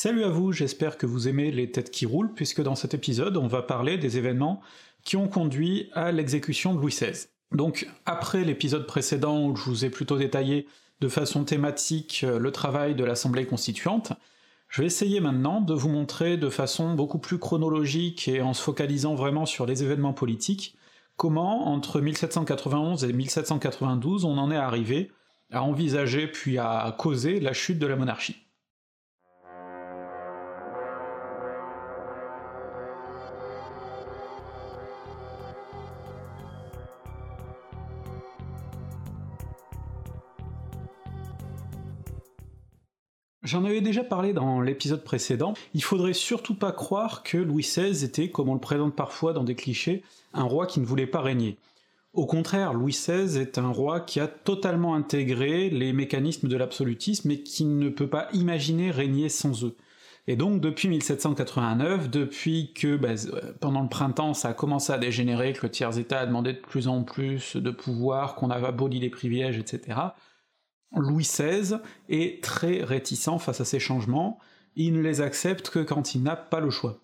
Salut à vous, j'espère que vous aimez les têtes qui roulent, puisque dans cet épisode on va parler des événements qui ont conduit à l'exécution de Louis XVI. Donc après l'épisode précédent où je vous ai plutôt détaillé de façon thématique euh, le travail de l'Assemblée constituante, je vais essayer maintenant de vous montrer de façon beaucoup plus chronologique et en se focalisant vraiment sur les événements politiques, comment entre 1791 et 1792 on en est arrivé à envisager puis à causer la chute de la monarchie. J'en avais déjà parlé dans l'épisode précédent, il faudrait surtout pas croire que Louis XVI était, comme on le présente parfois dans des clichés, un roi qui ne voulait pas régner. Au contraire, Louis XVI est un roi qui a totalement intégré les mécanismes de l'absolutisme et qui ne peut pas imaginer régner sans eux. Et donc depuis 1789, depuis que bah, pendant le printemps ça a commencé à dégénérer, que le tiers-état a demandé de plus en plus de pouvoir, qu'on avait aboli les privilèges, etc., Louis XVI est très réticent face à ces changements, il ne les accepte que quand il n'a pas le choix.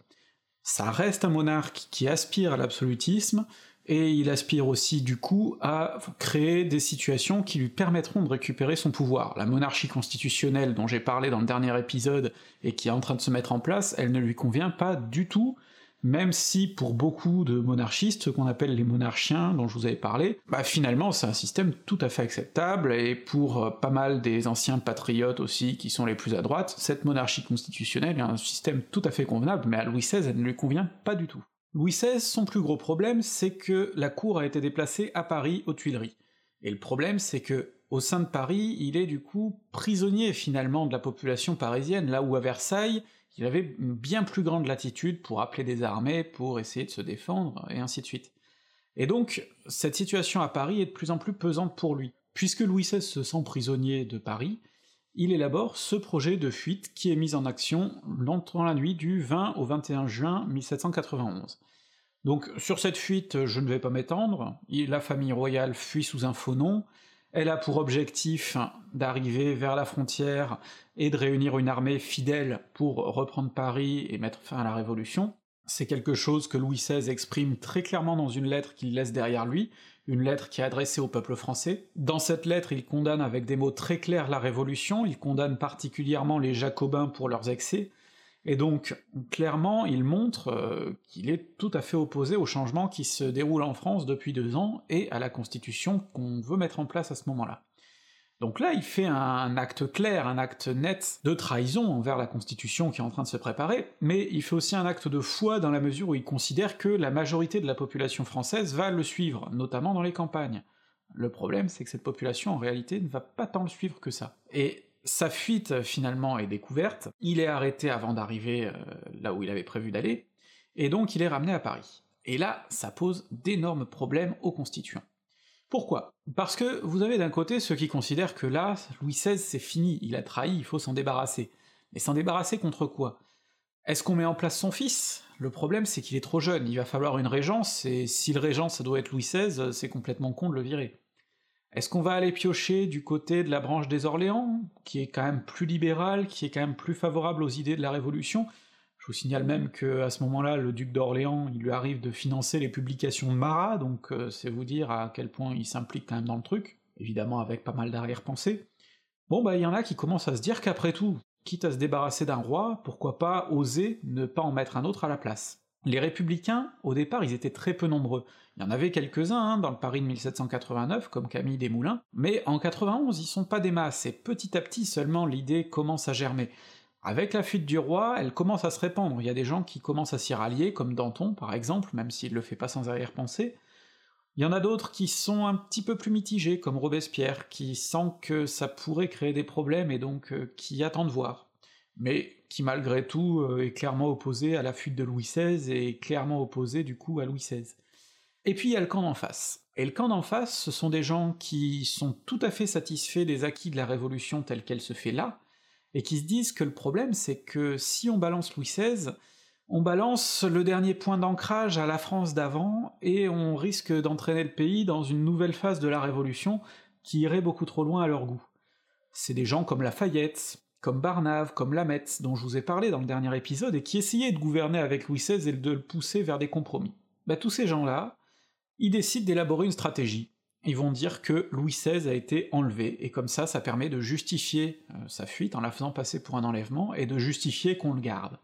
Ça reste un monarque qui aspire à l'absolutisme, et il aspire aussi du coup à créer des situations qui lui permettront de récupérer son pouvoir. La monarchie constitutionnelle dont j'ai parlé dans le dernier épisode et qui est en train de se mettre en place, elle ne lui convient pas du tout, même si pour beaucoup de monarchistes, ce qu'on appelle les monarchiens dont je vous avais parlé, bah finalement c'est un système tout à fait acceptable, et pour euh, pas mal des anciens patriotes aussi qui sont les plus à droite, cette monarchie constitutionnelle est un système tout à fait convenable, mais à Louis XVI elle ne lui convient pas du tout. Louis XVI, son plus gros problème, c'est que la cour a été déplacée à Paris, aux Tuileries. Et le problème, c'est que au sein de Paris, il est du coup prisonnier finalement de la population parisienne, là où à Versailles, il avait une bien plus grande latitude pour appeler des armées, pour essayer de se défendre, et ainsi de suite. Et donc, cette situation à Paris est de plus en plus pesante pour lui. Puisque Louis XVI se sent prisonnier de Paris, il élabore ce projet de fuite qui est mis en action dans la nuit du 20 au 21 juin 1791. Donc sur cette fuite, je ne vais pas m'étendre, la famille royale fuit sous un faux nom, elle a pour objectif d'arriver vers la frontière et de réunir une armée fidèle pour reprendre Paris et mettre fin à la Révolution. C'est quelque chose que Louis XVI exprime très clairement dans une lettre qu'il laisse derrière lui, une lettre qui est adressée au peuple français. Dans cette lettre, il condamne avec des mots très clairs la Révolution, il condamne particulièrement les Jacobins pour leurs excès, et donc, clairement, il montre euh, qu'il est tout à fait opposé au changement qui se déroule en France depuis deux ans, et à la Constitution qu'on veut mettre en place à ce moment-là. Donc là, il fait un acte clair, un acte net de trahison envers la Constitution qui est en train de se préparer, mais il fait aussi un acte de foi dans la mesure où il considère que la majorité de la population française va le suivre, notamment dans les campagnes. Le problème, c'est que cette population, en réalité, ne va pas tant le suivre que ça. Et sa fuite finalement est découverte, il est arrêté avant d'arriver euh, là où il avait prévu d'aller, et donc il est ramené à Paris. Et là, ça pose d'énormes problèmes aux constituants. Pourquoi? Parce que vous avez d'un côté ceux qui considèrent que là, Louis XVI c'est fini, il a trahi, il faut s'en débarrasser. Mais s'en débarrasser contre quoi? Est-ce qu'on met en place son fils? Le problème c'est qu'il est trop jeune, il va falloir une régence, et si le régent ça doit être Louis XVI, c'est complètement con de le virer. Est-ce qu'on va aller piocher du côté de la branche des Orléans, qui est quand même plus libérale, qui est quand même plus favorable aux idées de la Révolution? Je vous signale même que à ce moment-là, le duc d'Orléans, il lui arrive de financer les publications de Marat, donc euh, c'est vous dire à quel point il s'implique quand même dans le truc, évidemment avec pas mal d'arrière-pensée. Bon bah il y en a qui commencent à se dire qu'après tout, quitte à se débarrasser d'un roi, pourquoi pas oser ne pas en mettre un autre à la place? Les républicains, au départ, ils étaient très peu nombreux. Il y en avait quelques-uns hein, dans le Paris de 1789, comme Camille Desmoulins, mais en 91 ils sont pas des masses, et petit à petit seulement l'idée commence à germer. Avec la fuite du roi, elle commence à se répandre, il y a des gens qui commencent à s'y rallier, comme Danton par exemple, même s'il le fait pas sans arrière-pensée. Il y en a d'autres qui sont un petit peu plus mitigés, comme Robespierre, qui sent que ça pourrait créer des problèmes et donc euh, qui attend de voir mais qui malgré tout euh, est clairement opposé à la fuite de Louis XVI et clairement opposé du coup à Louis XVI. Et puis il y a le camp d'en face. Et le camp d'en face, ce sont des gens qui sont tout à fait satisfaits des acquis de la Révolution telle qu'elle se fait là, et qui se disent que le problème c'est que si on balance Louis XVI, on balance le dernier point d'ancrage à la France d'avant, et on risque d'entraîner le pays dans une nouvelle phase de la Révolution qui irait beaucoup trop loin à leur goût. C'est des gens comme Lafayette, comme Barnave, comme Lamette, dont je vous ai parlé dans le dernier épisode, et qui essayaient de gouverner avec Louis XVI et de le pousser vers des compromis. Bah tous ces gens-là, ils décident d'élaborer une stratégie. Ils vont dire que Louis XVI a été enlevé, et comme ça, ça permet de justifier euh, sa fuite en la faisant passer pour un enlèvement, et de justifier qu'on le garde.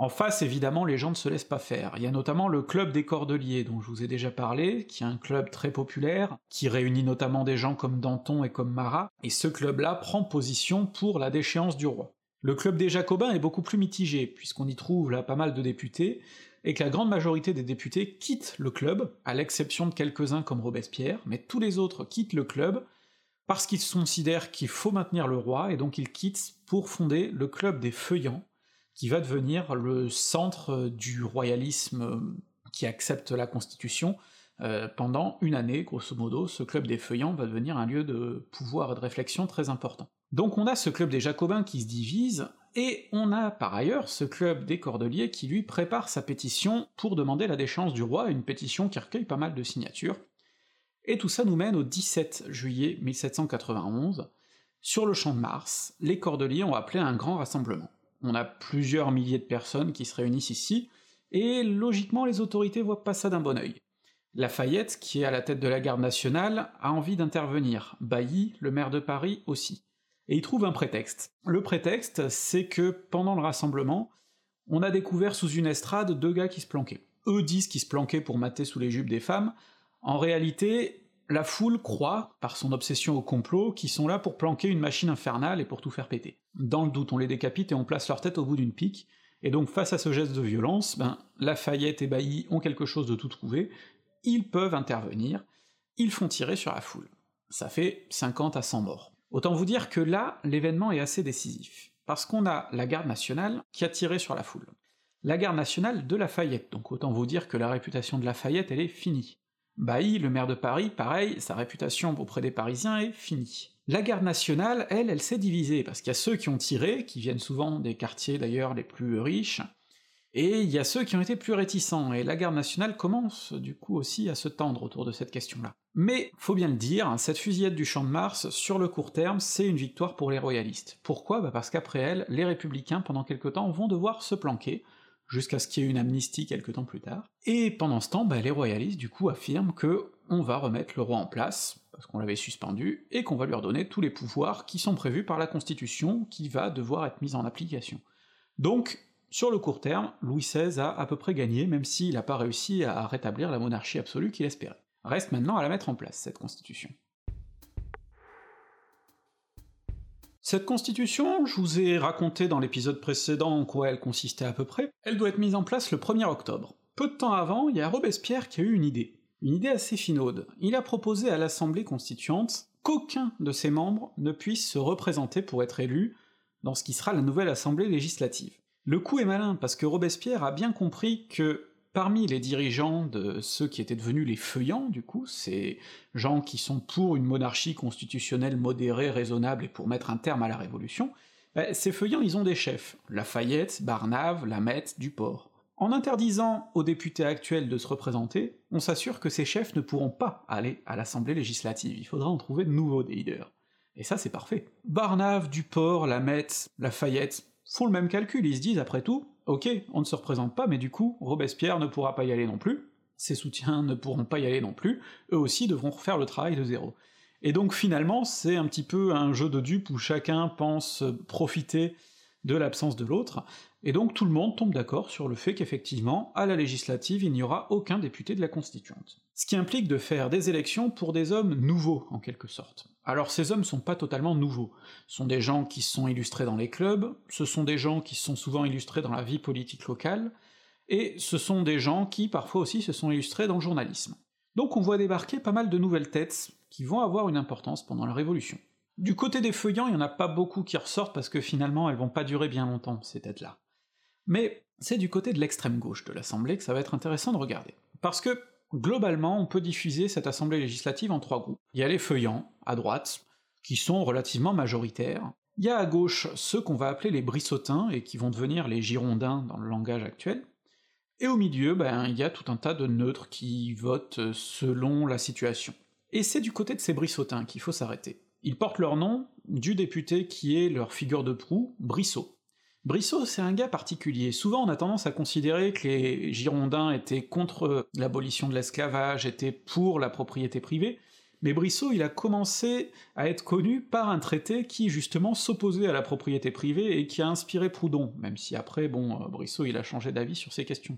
En face, évidemment, les gens ne se laissent pas faire. Il y a notamment le club des Cordeliers, dont je vous ai déjà parlé, qui est un club très populaire, qui réunit notamment des gens comme Danton et comme Marat, et ce club-là prend position pour la déchéance du roi. Le club des Jacobins est beaucoup plus mitigé, puisqu'on y trouve là pas mal de députés, et que la grande majorité des députés quittent le club, à l'exception de quelques-uns comme Robespierre, mais tous les autres quittent le club parce qu'ils considèrent qu'il faut maintenir le roi, et donc ils quittent pour fonder le club des Feuillants, qui va devenir le centre euh, du royalisme euh, qui accepte la Constitution. Euh, pendant une année, grosso modo, ce club des feuillants va devenir un lieu de pouvoir et de réflexion très important. Donc on a ce club des Jacobins qui se divise, et on a par ailleurs ce club des Cordeliers qui lui prépare sa pétition pour demander la déchéance du roi, une pétition qui recueille pas mal de signatures. Et tout ça nous mène au 17 juillet 1791. Sur le champ de Mars, les Cordeliers ont appelé un grand rassemblement on a plusieurs milliers de personnes qui se réunissent ici, et logiquement les autorités voient pas ça d'un bon œil. Lafayette, qui est à la tête de la garde nationale, a envie d'intervenir, Bailly, le maire de Paris, aussi. Et il trouve un prétexte. Le prétexte, c'est que pendant le rassemblement, on a découvert sous une estrade deux gars qui se planquaient. Eux disent qu'ils se planquaient pour mater sous les jupes des femmes, en réalité, la foule croit, par son obsession au complot, qu'ils sont là pour planquer une machine infernale et pour tout faire péter. Dans le doute, on les décapite et on place leur tête au bout d'une pique, et donc face à ce geste de violence, ben, Lafayette et Bailly ont quelque chose de tout trouvé, ils peuvent intervenir, ils font tirer sur la foule. Ça fait 50 à 100 morts. Autant vous dire que là, l'événement est assez décisif, parce qu'on a la garde nationale qui a tiré sur la foule. La garde nationale de Lafayette, donc autant vous dire que la réputation de Lafayette, elle est finie. Bailly, le maire de Paris, pareil, sa réputation auprès des Parisiens est finie. La garde nationale, elle, elle s'est divisée, parce qu'il y a ceux qui ont tiré, qui viennent souvent des quartiers d'ailleurs les plus riches, et il y a ceux qui ont été plus réticents, et la garde nationale commence du coup aussi à se tendre autour de cette question-là. Mais, faut bien le dire, cette fusillade du Champ de Mars, sur le court terme, c'est une victoire pour les royalistes. Pourquoi? Bah Parce qu'après elle, les républicains, pendant quelque temps, vont devoir se planquer, jusqu'à ce qu'il y ait une amnistie quelque temps plus tard. Et pendant ce temps, bah, les royalistes du coup affirment que on va remettre le roi en place, parce qu'on l'avait suspendu, et qu'on va lui redonner tous les pouvoirs qui sont prévus par la Constitution, qui va devoir être mise en application. Donc, sur le court terme, Louis XVI a à peu près gagné, même s'il n'a pas réussi à rétablir la monarchie absolue qu'il espérait. Reste maintenant à la mettre en place, cette constitution. Cette constitution, je vous ai raconté dans l'épisode précédent en quoi elle consistait à peu près, elle doit être mise en place le 1er octobre. Peu de temps avant, il y a Robespierre qui a eu une idée. Une idée assez finaude. Il a proposé à l'Assemblée constituante qu'aucun de ses membres ne puisse se représenter pour être élu dans ce qui sera la nouvelle Assemblée législative. Le coup est malin, parce que Robespierre a bien compris que parmi les dirigeants de ceux qui étaient devenus les feuillants, du coup, ces gens qui sont pour une monarchie constitutionnelle modérée, raisonnable et pour mettre un terme à la Révolution, ben, ces feuillants ils ont des chefs, Lafayette, Barnave, Lamette, Duport. En interdisant aux députés actuels de se représenter, on s'assure que ces chefs ne pourront pas aller à l'Assemblée législative, il faudra en trouver de nouveaux des leaders. Et ça c'est parfait. Barnave, Duport, Lamette, Lafayette font le même calcul, ils se disent après tout, ok, on ne se représente pas, mais du coup, Robespierre ne pourra pas y aller non plus, ses soutiens ne pourront pas y aller non plus, eux aussi devront refaire le travail de zéro. Et donc finalement, c'est un petit peu un jeu de dupes où chacun pense profiter de l'absence de l'autre, et donc tout le monde tombe d'accord sur le fait qu'effectivement, à la législative, il n'y aura aucun député de la Constituante. Ce qui implique de faire des élections pour des hommes nouveaux, en quelque sorte. Alors ces hommes sont pas totalement nouveaux, ce sont des gens qui sont illustrés dans les clubs, ce sont des gens qui sont souvent illustrés dans la vie politique locale, et ce sont des gens qui parfois aussi se sont illustrés dans le journalisme. Donc on voit débarquer pas mal de nouvelles têtes qui vont avoir une importance pendant la Révolution. Du côté des feuillants, il y en a pas beaucoup qui ressortent parce que finalement elles vont pas durer bien longtemps, ces têtes-là. Mais c'est du côté de l'extrême gauche de l'Assemblée que ça va être intéressant de regarder. Parce que, globalement, on peut diffuser cette Assemblée législative en trois groupes. Il y a les feuillants, à droite, qui sont relativement majoritaires. Il y a à gauche ceux qu'on va appeler les brissotins, et qui vont devenir les girondins dans le langage actuel. Et au milieu, ben, il y a tout un tas de neutres qui votent selon la situation. Et c'est du côté de ces brissotins qu'il faut s'arrêter. Ils portent leur nom du député qui est leur figure de proue, Brissot. Brissot, c'est un gars particulier. Souvent, on a tendance à considérer que les Girondins étaient contre l'abolition de l'esclavage, étaient pour la propriété privée, mais Brissot, il a commencé à être connu par un traité qui, justement, s'opposait à la propriété privée et qui a inspiré Proudhon, même si après, bon, euh, Brissot, il a changé d'avis sur ces questions.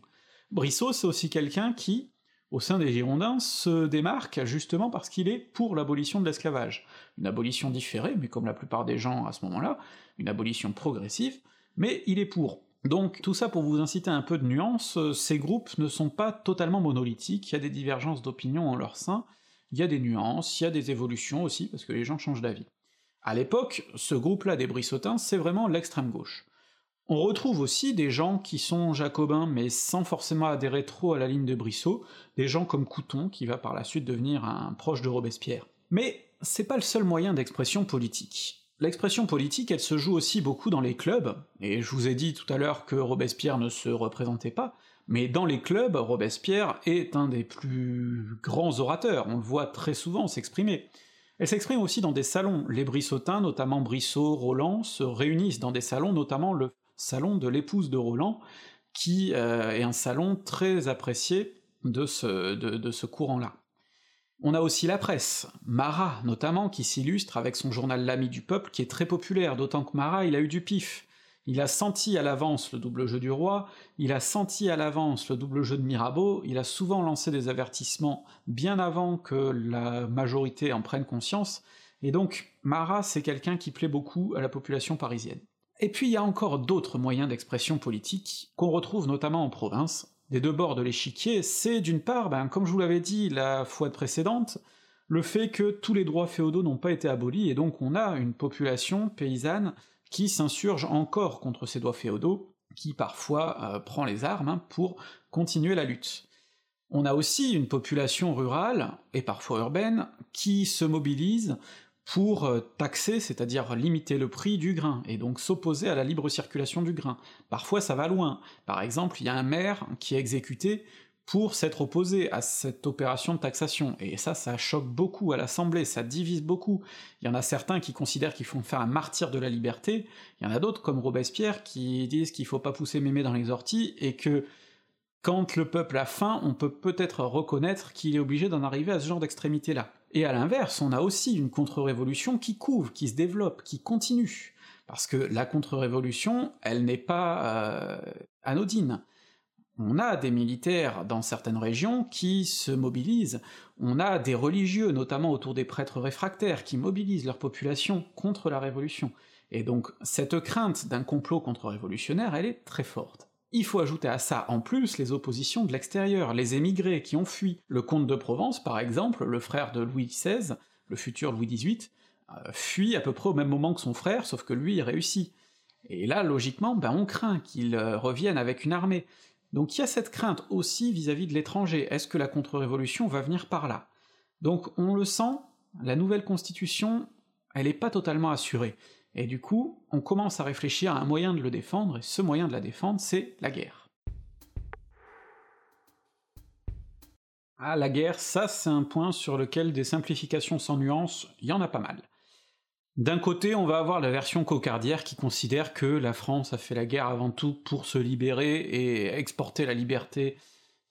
Brissot, c'est aussi quelqu'un qui, au sein des Girondins, se démarque justement parce qu'il est pour l'abolition de l'esclavage. Une abolition différée, mais comme la plupart des gens à ce moment-là, une abolition progressive, mais il est pour. Donc tout ça pour vous inciter un peu de nuance, euh, ces groupes ne sont pas totalement monolithiques, il y a des divergences d'opinion en leur sein, il y a des nuances, il y a des évolutions aussi, parce que les gens changent d'avis. À l'époque, ce groupe-là des Brissotins, c'est vraiment l'extrême gauche. On retrouve aussi des gens qui sont jacobins, mais sans forcément adhérer trop à la ligne de Brissot, des gens comme Couton, qui va par la suite devenir un proche de Robespierre. Mais c'est pas le seul moyen d'expression politique. L'expression politique, elle se joue aussi beaucoup dans les clubs, et je vous ai dit tout à l'heure que Robespierre ne se représentait pas, mais dans les clubs, Robespierre est un des plus grands orateurs, on le voit très souvent s'exprimer. Elle s'exprime aussi dans des salons. Les Brissotins, notamment Brissot, Roland, se réunissent dans des salons, notamment le salon de l'épouse de Roland, qui euh, est un salon très apprécié de ce, de ce courant-là. On a aussi la presse, Marat notamment, qui s'illustre avec son journal L'Ami du Peuple, qui est très populaire, d'autant que Marat il a eu du pif. Il a senti à l'avance le double jeu du roi, il a senti à l'avance le double jeu de Mirabeau, il a souvent lancé des avertissements bien avant que la majorité en prenne conscience, et donc Marat c'est quelqu'un qui plaît beaucoup à la population parisienne. Et puis il y a encore d'autres moyens d'expression politique, qu'on retrouve notamment en province, des deux bords de l'échiquier, c'est d'une part, ben, comme je vous l'avais dit la fois précédente, le fait que tous les droits féodaux n'ont pas été abolis, et donc on a une population paysanne qui s'insurge encore contre ces droits féodaux, qui parfois euh, prend les armes hein, pour continuer la lutte. On a aussi une population rurale, et parfois urbaine, qui se mobilise pour euh, taxer, c'est-à-dire limiter le prix du grain, et donc s'opposer à la libre circulation du grain. Parfois ça va loin. Par exemple, il y a un maire qui est exécuté pour s'être opposé à cette opération de taxation. Et ça, ça choque beaucoup à l'Assemblée, ça divise beaucoup. Il y en a certains qui considèrent qu'il faut faire un martyr de la liberté, il y en a d'autres, comme Robespierre, qui disent qu'il faut pas pousser mémé dans les orties, et que quand le peuple a faim, on peut peut-être reconnaître qu'il est obligé d'en arriver à ce genre d'extrémité-là. Et à l'inverse, on a aussi une contre-révolution qui couvre, qui se développe, qui continue. Parce que la contre-révolution, elle n'est pas euh, anodine on a des militaires dans certaines régions qui se mobilisent, on a des religieux, notamment autour des prêtres réfractaires, qui mobilisent leur population contre la révolution. Et donc cette crainte d'un complot contre-révolutionnaire, elle est très forte. Il faut ajouter à ça en plus les oppositions de l'extérieur, les émigrés qui ont fui. Le comte de Provence, par exemple, le frère de Louis XVI, le futur Louis XVIII, euh, fuit à peu près au même moment que son frère, sauf que lui il réussit. Et là, logiquement, ben on craint qu'il euh, revienne avec une armée. Donc il y a cette crainte aussi vis-à-vis de l'étranger, est-ce que la contre-révolution va venir par là? Donc on le sent, la nouvelle constitution, elle n'est pas totalement assurée, et du coup, on commence à réfléchir à un moyen de le défendre, et ce moyen de la défendre, c'est la guerre. Ah, la guerre, ça c'est un point sur lequel des simplifications sans nuance, il y en a pas mal. D'un côté, on va avoir la version cocardière qui considère que la France a fait la guerre avant tout pour se libérer et exporter la liberté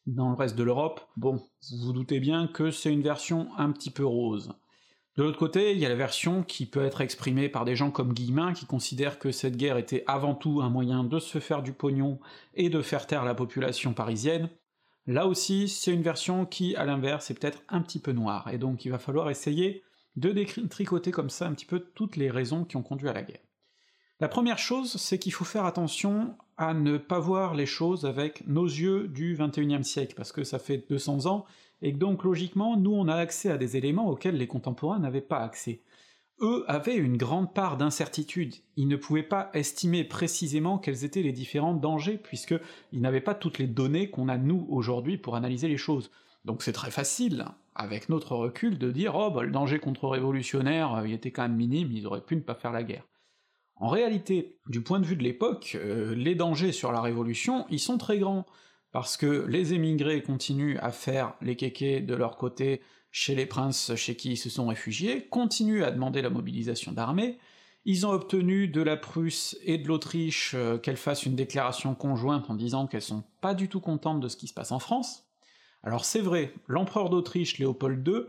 dans le reste de l'Europe. Bon, vous vous doutez bien que c'est une version un petit peu rose. De l'autre côté, il y a la version qui peut être exprimée par des gens comme Guillemin, qui considèrent que cette guerre était avant tout un moyen de se faire du pognon et de faire taire la population parisienne. Là aussi, c'est une version qui, à l'inverse, est peut-être un petit peu noire, et donc il va falloir essayer de détricoter comme ça un petit peu toutes les raisons qui ont conduit à la guerre. La première chose, c'est qu'il faut faire attention à ne pas voir les choses avec nos yeux du XXIe siècle, parce que ça fait 200 ans, et que donc logiquement, nous on a accès à des éléments auxquels les contemporains n'avaient pas accès. Eux avaient une grande part d'incertitude, ils ne pouvaient pas estimer précisément quels étaient les différents dangers, puisqu'ils n'avaient pas toutes les données qu'on a nous aujourd'hui pour analyser les choses. Donc c'est très facile, avec notre recul, de dire oh bah le danger contre-révolutionnaire, euh, il était quand même minime, ils auraient pu ne pas faire la guerre. En réalité, du point de vue de l'époque, euh, les dangers sur la révolution, ils sont très grands, parce que les émigrés continuent à faire les kékés de leur côté, chez les princes chez qui ils se sont réfugiés, continuent à demander la mobilisation d'armées, ils ont obtenu de la Prusse et de l'Autriche euh, qu'elles fassent une déclaration conjointe en disant qu'elles sont pas du tout contentes de ce qui se passe en France. Alors c'est vrai, l'empereur d'Autriche Léopold II,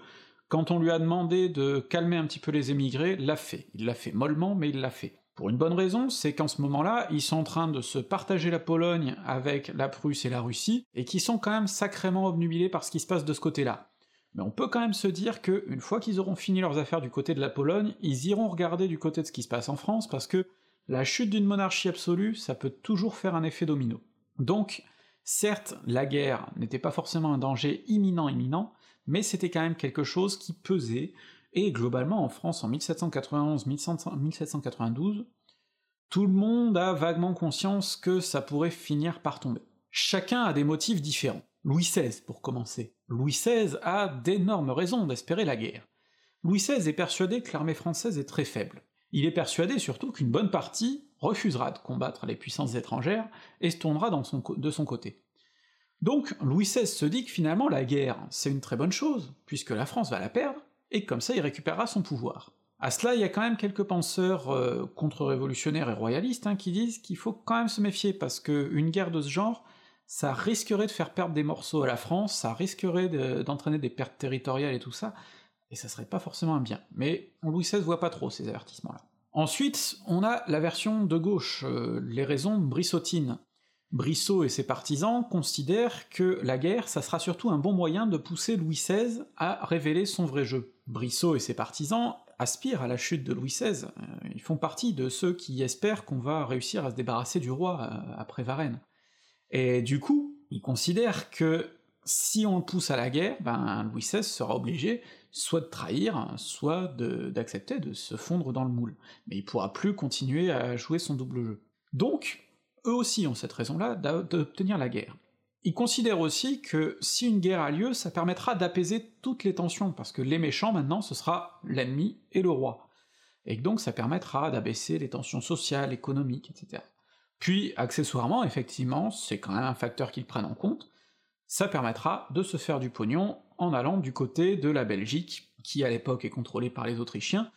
quand on lui a demandé de calmer un petit peu les émigrés, l'a fait. Il l'a fait mollement, mais il l'a fait. Pour une bonne raison, c'est qu'en ce moment-là, ils sont en train de se partager la Pologne avec la Prusse et la Russie, et qui sont quand même sacrément obnubilés par ce qui se passe de ce côté-là. Mais on peut quand même se dire que, une fois qu'ils auront fini leurs affaires du côté de la Pologne, ils iront regarder du côté de ce qui se passe en France, parce que la chute d'une monarchie absolue, ça peut toujours faire un effet domino. Donc, certes, la guerre n'était pas forcément un danger imminent imminent, mais c'était quand même quelque chose qui pesait, et globalement en France en 1791-1792, tout le monde a vaguement conscience que ça pourrait finir par tomber. Chacun a des motifs différents. Louis XVI, pour commencer. Louis XVI a d'énormes raisons d'espérer la guerre. Louis XVI est persuadé que l'armée française est très faible. Il est persuadé surtout qu'une bonne partie refusera de combattre les puissances étrangères et se tournera de son côté. Donc Louis XVI se dit que finalement la guerre, c'est une très bonne chose, puisque la France va la perdre, et comme ça il récupérera son pouvoir. À cela, il y a quand même quelques penseurs euh, contre-révolutionnaires et royalistes hein, qui disent qu'il faut quand même se méfier, parce qu'une guerre de ce genre, ça risquerait de faire perdre des morceaux à la France, ça risquerait d'entraîner des pertes territoriales et tout ça, et ça serait pas forcément un bien. Mais Louis XVI voit pas trop ces avertissements-là. Ensuite, on a la version de gauche, euh, les raisons brissotines. Brissot et ses partisans considèrent que la guerre, ça sera surtout un bon moyen de pousser Louis XVI à révéler son vrai jeu. Brissot et ses partisans aspirent à la chute de Louis XVI, euh, ils font partie de ceux qui espèrent qu'on va réussir à se débarrasser du roi euh, après Varennes. Et du coup, il considère que si on le pousse à la guerre, ben Louis XVI sera obligé soit de trahir, soit d'accepter de, se fondre dans le moule. Mais il pourra plus continuer à jouer son double jeu. Donc, eux aussi ont cette raison-là d'obtenir la guerre. Ils considèrent aussi que si une guerre a lieu, ça permettra d'apaiser toutes les tensions, parce que les méchants maintenant ce sera l'ennemi et le roi. Et donc ça permettra d'abaisser les tensions sociales, économiques, etc. Puis, accessoirement, effectivement, c'est quand même un facteur qu'ils prennent en compte, ça permettra de se faire du pognon en allant du côté de la Belgique, qui à l'époque est contrôlée par les Autrichiens,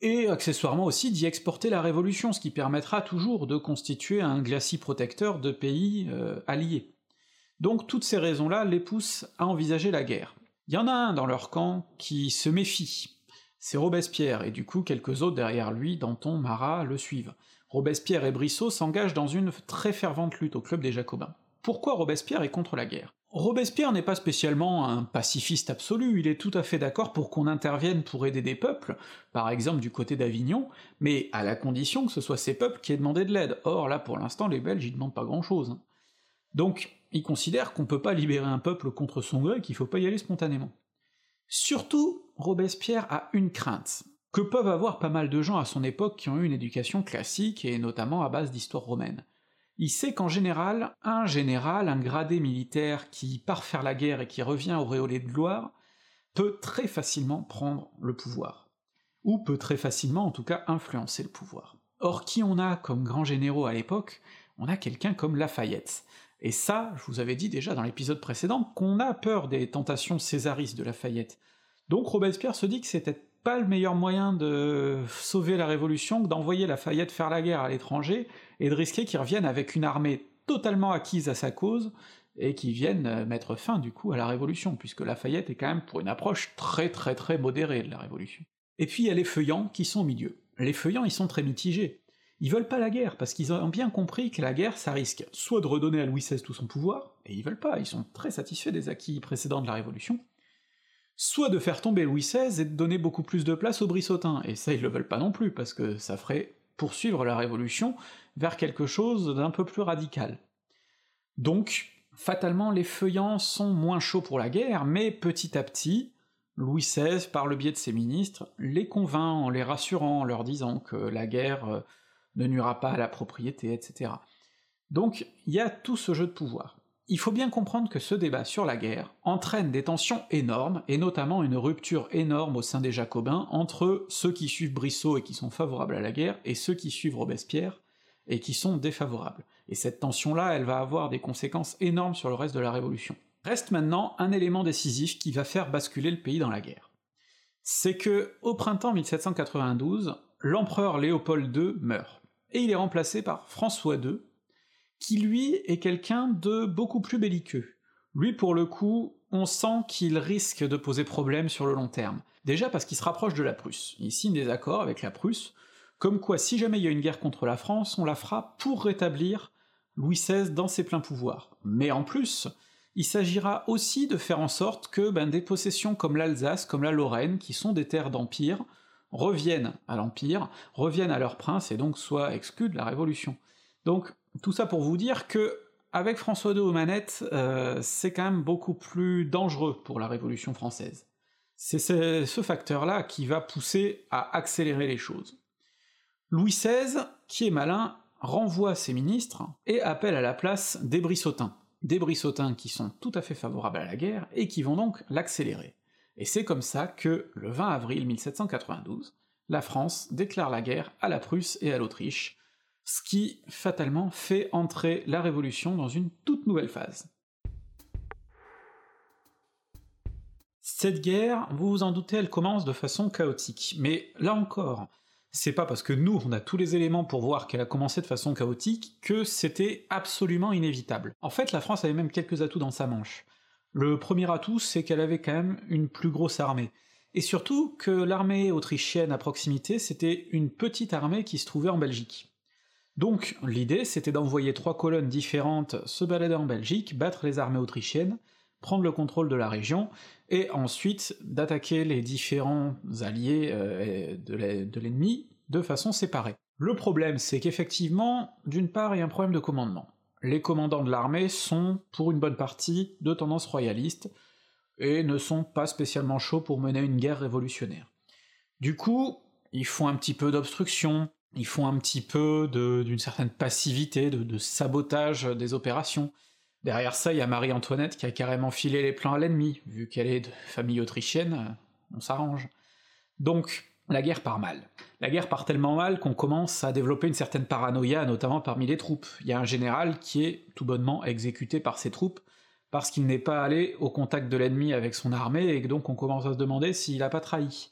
et accessoirement aussi d'y exporter la Révolution, ce qui permettra toujours de constituer un glacis protecteur de pays euh, alliés. Donc toutes ces raisons-là les poussent à envisager la guerre. Il y en a un dans leur camp qui se méfie, c'est Robespierre, et du coup quelques autres derrière lui, Danton, Marat, le suivent. Robespierre et Brissot s'engagent dans une très fervente lutte au club des Jacobins. Pourquoi Robespierre est contre la guerre? Robespierre n'est pas spécialement un pacifiste absolu, il est tout à fait d'accord pour qu'on intervienne pour aider des peuples, par exemple du côté d'Avignon, mais à la condition que ce soit ces peuples qui aient demandé de l'aide. Or là pour l'instant les Belges ils demandent pas grand chose. Hein. Donc il considère qu'on peut pas libérer un peuple contre son gré, qu'il faut pas y aller spontanément. Surtout, Robespierre a une crainte, que peuvent avoir pas mal de gens à son époque qui ont eu une éducation classique et notamment à base d'histoire romaine. Il sait qu'en général, un général, un gradé militaire qui part faire la guerre et qui revient auréolé de gloire, peut très facilement prendre le pouvoir. Ou peut très facilement en tout cas influencer le pouvoir. Or qui on a comme grand généraux à l'époque? On a quelqu'un comme Lafayette. Et ça, je vous avais dit déjà dans l'épisode précédent qu'on a peur des tentations césaristes de Lafayette. Donc Robespierre se dit que c'était pas le meilleur moyen de sauver la Révolution que d'envoyer Lafayette faire la guerre à l'étranger et de risquer qu'il revienne avec une armée totalement acquise à sa cause et qui vienne euh, mettre fin du coup à la Révolution, puisque Lafayette est quand même pour une approche très très très modérée de la Révolution. Et puis il y a les feuillants qui sont au milieu. Les feuillants ils sont très mitigés. Ils veulent pas la guerre, parce qu'ils ont bien compris que la guerre ça risque soit de redonner à Louis XVI tout son pouvoir, et ils veulent pas, ils sont très satisfaits des acquis précédents de la Révolution, soit de faire tomber Louis XVI et de donner beaucoup plus de place aux Brissotins, et ça ils le veulent pas non plus, parce que ça ferait poursuivre la Révolution vers quelque chose d'un peu plus radical. Donc, fatalement, les feuillants sont moins chauds pour la guerre, mais petit à petit, Louis XVI, par le biais de ses ministres, les convainc en les rassurant, en leur disant que la guerre euh, ne nuira pas à la propriété, etc. Donc, il y a tout ce jeu de pouvoir. Il faut bien comprendre que ce débat sur la guerre entraîne des tensions énormes, et notamment une rupture énorme au sein des Jacobins entre ceux qui suivent Brissot et qui sont favorables à la guerre, et ceux qui suivent Robespierre et qui sont défavorables. Et cette tension-là, elle va avoir des conséquences énormes sur le reste de la Révolution. Reste maintenant un élément décisif qui va faire basculer le pays dans la guerre. C'est que, au printemps 1792, l'empereur Léopold II meurt, et il est remplacé par François II, qui lui est quelqu'un de beaucoup plus belliqueux. Lui pour le coup, on sent qu'il risque de poser problème sur le long terme. Déjà parce qu'il se rapproche de la Prusse, il signe des accords avec la Prusse, comme quoi si jamais il y a une guerre contre la France, on la fera pour rétablir Louis XVI dans ses pleins pouvoirs. Mais en plus, il s'agira aussi de faire en sorte que ben, des possessions comme l'Alsace, comme la Lorraine, qui sont des terres d'empire, reviennent à l'Empire, reviennent à leur prince, et donc soient exclus de la Révolution. Donc, tout ça pour vous dire que, avec François II aux manettes, euh, c'est quand même beaucoup plus dangereux pour la Révolution française. C'est ce facteur-là qui va pousser à accélérer les choses. Louis XVI, qui est malin, renvoie ses ministres et appelle à la place des Brissotins. Des Brissotins qui sont tout à fait favorables à la guerre et qui vont donc l'accélérer. Et c'est comme ça que, le 20 avril 1792, la France déclare la guerre à la Prusse et à l'Autriche, ce qui fatalement fait entrer la Révolution dans une toute nouvelle phase. Cette guerre, vous vous en doutez, elle commence de façon chaotique, mais là encore, c'est pas parce que nous, on a tous les éléments pour voir qu'elle a commencé de façon chaotique que c'était absolument inévitable. En fait, la France avait même quelques atouts dans sa manche. Le premier atout, c'est qu'elle avait quand même une plus grosse armée. Et surtout que l'armée autrichienne à proximité, c'était une petite armée qui se trouvait en Belgique. Donc l'idée, c'était d'envoyer trois colonnes différentes se balader en Belgique, battre les armées autrichiennes, prendre le contrôle de la région, et ensuite d'attaquer les différents alliés euh, de l'ennemi de façon séparée. Le problème, c'est qu'effectivement, d'une part, il y a un problème de commandement. Les commandants de l'armée sont, pour une bonne partie, de tendance royaliste, et ne sont pas spécialement chauds pour mener une guerre révolutionnaire. Du coup, ils font un petit peu d'obstruction, ils font un petit peu d'une certaine passivité, de sabotage des opérations, Derrière ça, il y a Marie-Antoinette qui a carrément filé les plans à l'ennemi, vu qu'elle est de famille autrichienne, on s'arrange. Donc, la guerre part mal. La guerre part tellement mal qu'on commence à développer une certaine paranoïa, notamment parmi les troupes. Il y a un général qui est tout bonnement exécuté par ses troupes, parce qu'il n'est pas allé au contact de l'ennemi avec son armée, et donc on commence à se demander s'il a pas trahi.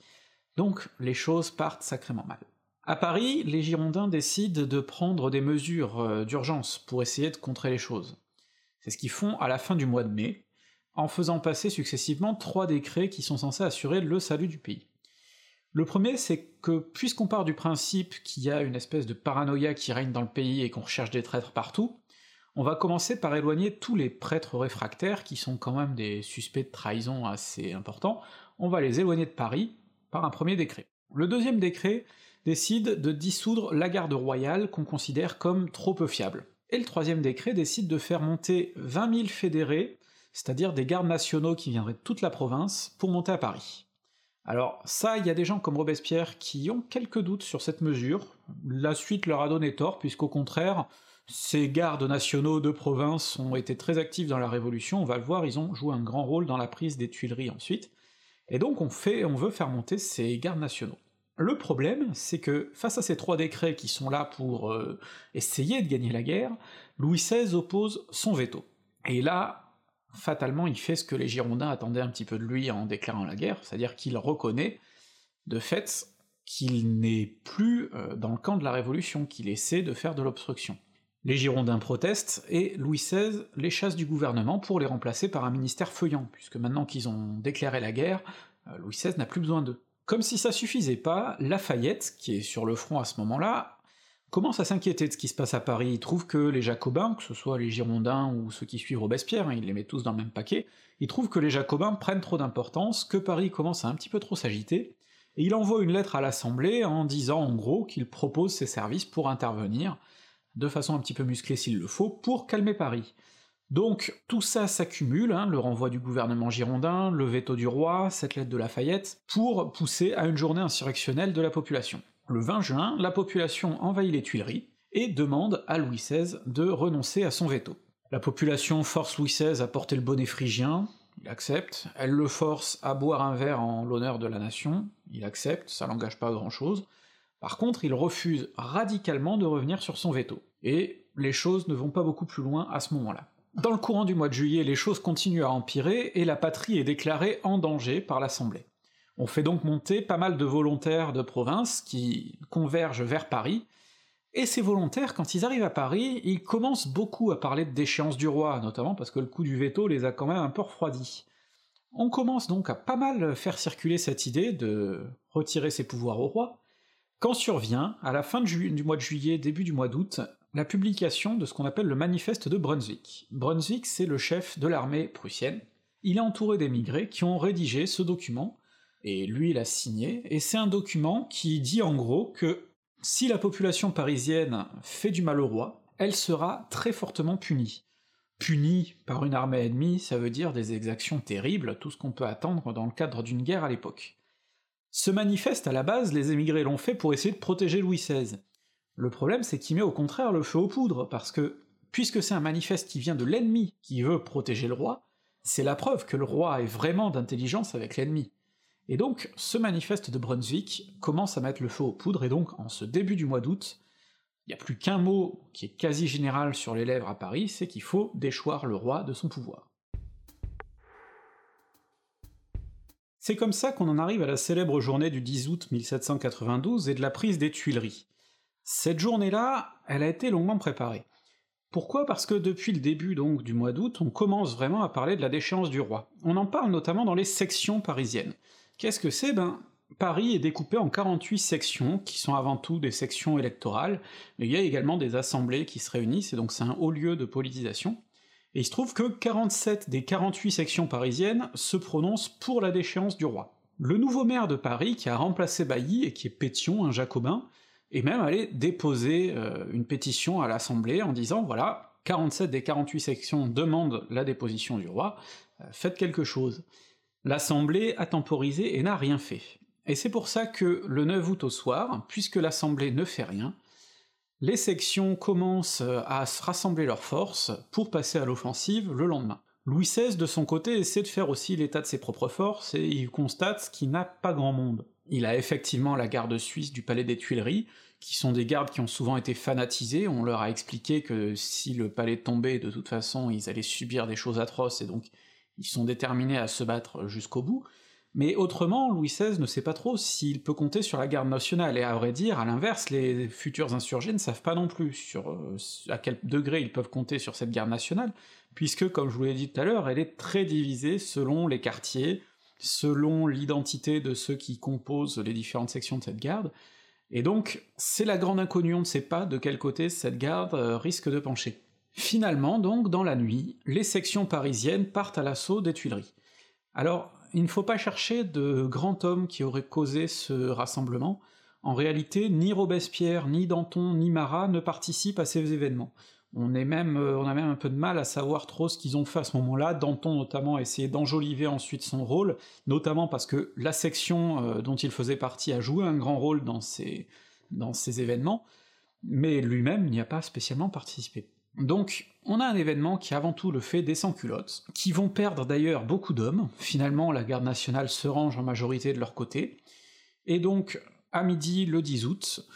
Donc les choses partent sacrément mal. À Paris, les Girondins décident de prendre des mesures euh, d'urgence pour essayer de contrer les choses. C'est ce qu'ils font à la fin du mois de mai, en faisant passer successivement trois décrets qui sont censés assurer le salut du pays. Le premier, c'est que puisqu'on part du principe qu'il y a une espèce de paranoïa qui règne dans le pays et qu'on recherche des traîtres partout, on va commencer par éloigner tous les prêtres réfractaires, qui sont quand même des suspects de trahison assez importants, on va les éloigner de Paris par un premier décret. Le deuxième décret décide de dissoudre la garde royale qu'on considère comme trop peu fiable et le troisième décret décide de faire monter 20 000 fédérés, c'est-à-dire des gardes nationaux qui viendraient de toute la province, pour monter à Paris. Alors ça, il y a des gens comme Robespierre qui ont quelques doutes sur cette mesure, la suite leur a donné tort, puisqu'au contraire, ces gardes nationaux de province ont été très actifs dans la Révolution, on va le voir, ils ont joué un grand rôle dans la prise des Tuileries ensuite, et donc on fait, on veut faire monter ces gardes nationaux. Le problème, c'est que face à ces trois décrets qui sont là pour euh, essayer de gagner la guerre, Louis XVI oppose son veto. Et là, fatalement, il fait ce que les Girondins attendaient un petit peu de lui en déclarant la guerre, c'est-à-dire qu'il reconnaît, de fait, qu'il n'est plus euh, dans le camp de la Révolution, qu'il essaie de faire de l'obstruction. Les Girondins protestent, et Louis XVI les chasse du gouvernement pour les remplacer par un ministère feuillant, puisque maintenant qu'ils ont déclaré la guerre, euh, Louis XVI n'a plus besoin d'eux. Comme si ça suffisait pas, Lafayette, qui est sur le front à ce moment-là, commence à s'inquiéter de ce qui se passe à Paris, il trouve que les Jacobins, que ce soit les Girondins ou ceux qui suivent Robespierre, hein, il les met tous dans le même paquet, il trouve que les Jacobins prennent trop d'importance, que Paris commence à un petit peu trop s'agiter, et il envoie une lettre à l'Assemblée en disant en gros qu'il propose ses services pour intervenir, de façon un petit peu musclée s'il le faut, pour calmer Paris. Donc tout ça s'accumule, hein, le renvoi du gouvernement girondin, le veto du roi, cette lettre de Lafayette, pour pousser à une journée insurrectionnelle de la population. Le 20 juin, la population envahit les Tuileries, et demande à Louis XVI de renoncer à son veto. La population force Louis XVI à porter le bonnet phrygien, il accepte, elle le force à boire un verre en l'honneur de la nation, il accepte, ça l'engage pas grand chose, par contre il refuse radicalement de revenir sur son veto, et les choses ne vont pas beaucoup plus loin à ce moment-là. Dans le courant du mois de juillet, les choses continuent à empirer, et la patrie est déclarée en danger par l'Assemblée. On fait donc monter pas mal de volontaires de province qui convergent vers Paris, et ces volontaires, quand ils arrivent à Paris, ils commencent beaucoup à parler de déchéance du roi, notamment parce que le coup du veto les a quand même un peu refroidis. On commence donc à pas mal faire circuler cette idée de retirer ses pouvoirs au roi, quand survient, à la fin du mois de juillet, début du mois d'août, la publication de ce qu'on appelle le manifeste de Brunswick. Brunswick, c'est le chef de l'armée prussienne. Il est entouré d'émigrés qui ont rédigé ce document, et lui il a signé, et c'est un document qui dit en gros que si la population parisienne fait du mal au roi, elle sera très fortement punie. Punie par une armée ennemie, ça veut dire des exactions terribles, tout ce qu'on peut attendre dans le cadre d'une guerre à l'époque. Ce manifeste, à la base, les émigrés l'ont fait pour essayer de protéger Louis XVI. Le problème, c'est qu'il met au contraire le feu aux poudres, parce que, puisque c'est un manifeste qui vient de l'ennemi qui veut protéger le roi, c'est la preuve que le roi est vraiment d'intelligence avec l'ennemi. Et donc, ce manifeste de Brunswick commence à mettre le feu aux poudres, et donc, en ce début du mois d'août, il n'y a plus qu'un mot qui est quasi général sur les lèvres à Paris, c'est qu'il faut déchoir le roi de son pouvoir. C'est comme ça qu'on en arrive à la célèbre journée du 10 août 1792 et de la prise des Tuileries. Cette journée-là, elle a été longuement préparée. Pourquoi? Parce que depuis le début donc du mois d'août, on commence vraiment à parler de la déchéance du roi. On en parle notamment dans les sections parisiennes. Qu'est-ce que c'est? Ben, Paris est découpé en 48 sections, qui sont avant tout des sections électorales, mais il y a également des assemblées qui se réunissent, et donc c'est un haut lieu de politisation. Et il se trouve que 47 des 48 sections parisiennes se prononcent pour la déchéance du roi. Le nouveau maire de Paris, qui a remplacé Bailly, et qui est Pétion, un jacobin, est même allé déposer euh, une pétition à l'Assemblée en disant voilà, 47 des 48 sections demandent la déposition du roi, euh, faites quelque chose. L'Assemblée a temporisé et n'a rien fait. Et c'est pour ça que le 9 août au soir, puisque l'Assemblée ne fait rien, les sections commencent à se rassembler leurs forces pour passer à l'offensive le lendemain. Louis XVI, de son côté, essaie de faire aussi l'état de ses propres forces, et il constate qu'il n'a pas grand monde. Il a effectivement la garde suisse du palais des Tuileries, qui sont des gardes qui ont souvent été fanatisés, on leur a expliqué que si le palais tombait, de toute façon, ils allaient subir des choses atroces, et donc ils sont déterminés à se battre jusqu'au bout, mais autrement, Louis XVI ne sait pas trop s'il peut compter sur la garde nationale, et à vrai dire, à l'inverse, les futurs insurgés ne savent pas non plus sur euh, à quel degré ils peuvent compter sur cette garde nationale, puisque, comme je vous l'ai dit tout à l'heure, elle est très divisée selon les quartiers, selon l'identité de ceux qui composent les différentes sections de cette garde, et donc c'est la grande inconnue, on ne sait pas de quel côté cette garde euh, risque de pencher. Finalement, donc, dans la nuit, les sections parisiennes partent à l'assaut des Tuileries. Alors, il ne faut pas chercher de grand homme qui aurait causé ce rassemblement. En réalité, ni Robespierre, ni Danton, ni Marat ne participent à ces événements. Euh, on a même un peu de mal à savoir trop ce qu'ils ont fait à ce moment-là. Danton notamment a essayé d'enjoliver ensuite son rôle, notamment parce que la section euh, dont il faisait partie a joué un grand rôle dans ces, dans ces événements, mais lui-même n'y a pas spécialement participé. Donc, on a un événement qui avant tout le fait des sans-culottes, qui vont perdre d'ailleurs beaucoup d'hommes, finalement la garde nationale se range en majorité de leur côté, et donc, à midi le 10 août,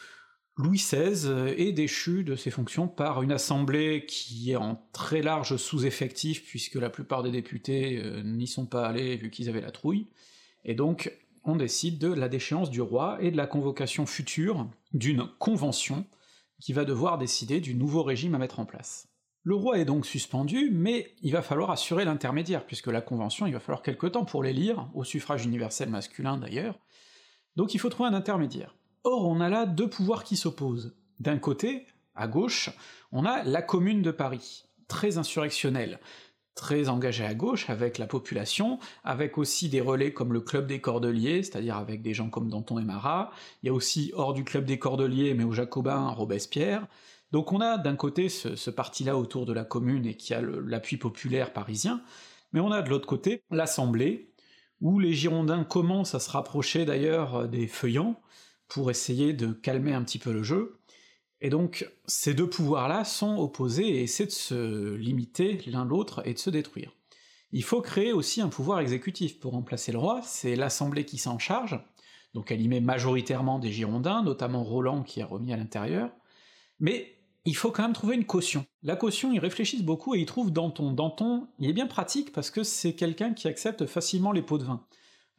Louis XVI est déchu de ses fonctions par une assemblée qui est en très large sous-effectif, puisque la plupart des députés euh, n'y sont pas allés vu qu'ils avaient la trouille, et donc on décide de la déchéance du roi et de la convocation future d'une convention qui va devoir décider du nouveau régime à mettre en place. Le roi est donc suspendu, mais il va falloir assurer l'intermédiaire, puisque la Convention, il va falloir quelque temps pour l'élire, au suffrage universel masculin d'ailleurs, donc il faut trouver un intermédiaire. Or on a là deux pouvoirs qui s'opposent. D'un côté, à gauche, on a la Commune de Paris, très insurrectionnelle, très engagé à gauche avec la population, avec aussi des relais comme le Club des Cordeliers, c'est-à-dire avec des gens comme Danton et Marat, il y a aussi hors du Club des Cordeliers, mais aux Jacobins, Robespierre, donc on a d'un côté ce, parti-là autour de la commune et qui a l'appui populaire parisien, mais on a de l'autre côté l'Assemblée, où les Girondins commencent à se rapprocher d'ailleurs des feuillants, pour essayer de calmer un petit peu le jeu, et donc, ces deux pouvoirs-là sont opposés et essaient de se limiter l'un l'autre et de se détruire. Il faut créer aussi un pouvoir exécutif pour remplacer le roi, c'est l'Assemblée qui s'en charge, donc elle y met majoritairement des Girondins, notamment Roland qui est remis à l'intérieur, mais il faut quand même trouver une caution. La caution, ils réfléchissent beaucoup et ils trouvent Danton. Danton, il est bien pratique parce que c'est quelqu'un qui accepte facilement les pots de vin.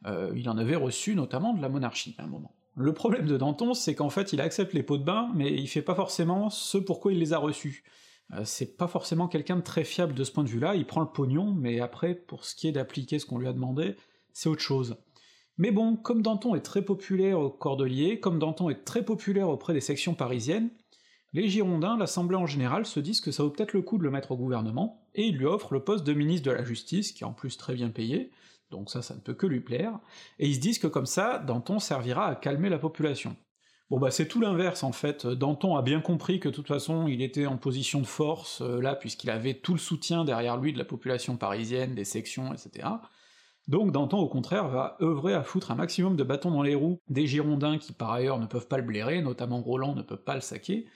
Euh, il en avait reçu notamment de la monarchie à un moment. Le problème de Danton, c'est qu'en fait, il accepte les pots de bain, mais il fait pas forcément ce pourquoi il les a reçus. Euh, c'est pas forcément quelqu'un de très fiable de ce point de vue-là, il prend le pognon, mais après, pour ce qui est d'appliquer ce qu'on lui a demandé, c'est autre chose. Mais bon, comme Danton est très populaire au Cordeliers, comme Danton est très populaire auprès des sections parisiennes, les Girondins, l'Assemblée en général, se disent que ça vaut peut-être le coup de le mettre au gouvernement, et ils lui offrent le poste de ministre de la Justice, qui est en plus très bien payé, donc ça, ça ne peut que lui plaire, et ils se disent que comme ça, Danton servira à calmer la population. Bon bah c'est tout l'inverse en fait, Danton a bien compris que de toute façon il était en position de force euh, là puisqu'il avait tout le soutien derrière lui de la population parisienne, des sections, etc. Donc Danton au contraire va œuvrer à foutre un maximum de bâtons dans les roues des Girondins qui par ailleurs ne peuvent pas le blairer, notamment Roland ne peut pas le saquer.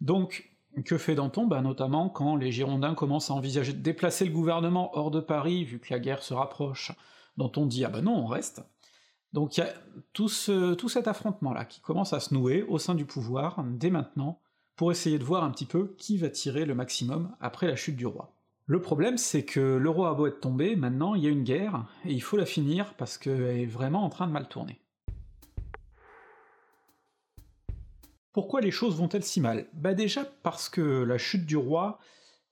Donc que fait Danton? Bah notamment quand les Girondins commencent à envisager de déplacer le gouvernement hors de Paris vu que la guerre se rapproche, Danton dit ah bah non on reste, donc il y a tout, cet affrontement-là qui commence à se nouer au sein du pouvoir, dès maintenant, pour essayer de voir un petit peu qui va tirer le maximum après la chute du roi. Le problème, c'est que le roi a beau être tombé, maintenant il y a une guerre, et il faut la finir parce qu'elle est vraiment en train de mal tourner. Pourquoi les choses vont-elles si mal? Bah déjà parce que la chute du roi,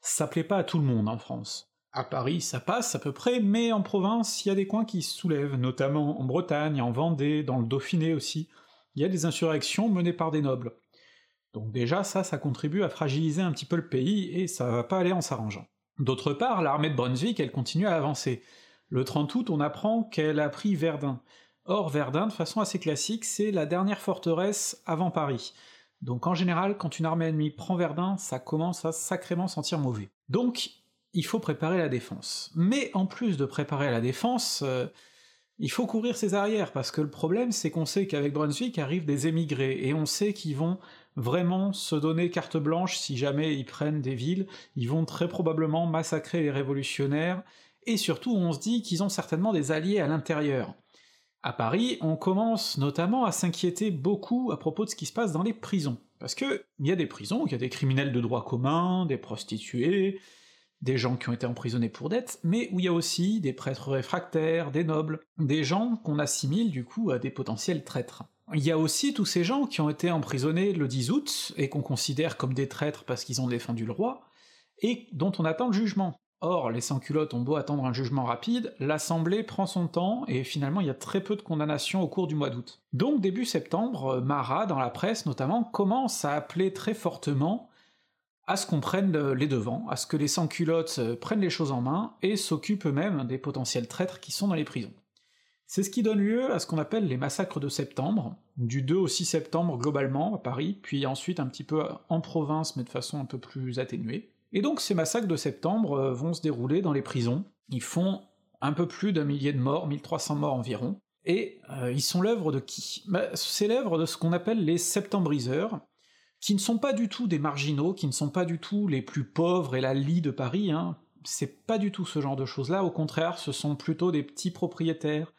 ça plaît pas à tout le monde en France. À Paris, ça passe à peu près, mais en province, il y a des coins qui se soulèvent, notamment en Bretagne, en Vendée, dans le Dauphiné aussi. Il y a des insurrections menées par des nobles. Donc déjà, ça, ça contribue à fragiliser un petit peu le pays, et ça va pas aller en s'arrangeant. D'autre part, l'armée de Brunswick, elle continue à avancer. Le 30 août, on apprend qu'elle a pris Verdun. Or, Verdun, de façon assez classique, c'est la dernière forteresse avant Paris. Donc en général, quand une armée ennemie prend Verdun, ça commence à sacrément sentir mauvais. Donc, il faut préparer la défense. Mais en plus de préparer la défense, euh, il faut couvrir ses arrières, parce que le problème c'est qu'on sait qu'avec Brunswick arrivent des émigrés, et on sait qu'ils vont vraiment se donner carte blanche si jamais ils prennent des villes, ils vont très probablement massacrer les révolutionnaires, et surtout on se dit qu'ils ont certainement des alliés à l'intérieur. À Paris, on commence notamment à s'inquiéter beaucoup à propos de ce qui se passe dans les prisons. Parce que il y a des prisons, il y a des criminels de droit commun, des prostituées, des gens qui ont été emprisonnés pour dette, mais où il y a aussi des prêtres réfractaires, des nobles, des gens qu'on assimile du coup à des potentiels traîtres. Il y a aussi tous ces gens qui ont été emprisonnés le 10 août, et qu'on considère comme des traîtres parce qu'ils ont défendu le roi, et dont on attend le jugement. Or, les sans-culottes ont beau attendre un jugement rapide, l'Assemblée prend son temps, et finalement il y a très peu de condamnations au cours du mois d'août. Donc début septembre, Marat, dans la presse notamment, commence à appeler très fortement à ce qu'on prenne les devants, à ce que les sans-culottes euh, prennent les choses en main et s'occupent eux-mêmes des potentiels traîtres qui sont dans les prisons. C'est ce qui donne lieu à ce qu'on appelle les massacres de septembre, du 2 au 6 septembre globalement à Paris, puis ensuite un petit peu en province mais de façon un peu plus atténuée. Et donc ces massacres de septembre euh, vont se dérouler dans les prisons, ils font un peu plus d'un millier de morts, 1300 morts environ, et euh, ils sont l'œuvre de qui? Bah, C'est l'œuvre de ce qu'on appelle les septembriseurs, qui ne sont pas du tout des marginaux, qui ne sont pas du tout les plus pauvres et la lie de Paris, hein. c'est pas du tout ce genre de choses-là, au contraire, ce sont plutôt des petits propriétaires,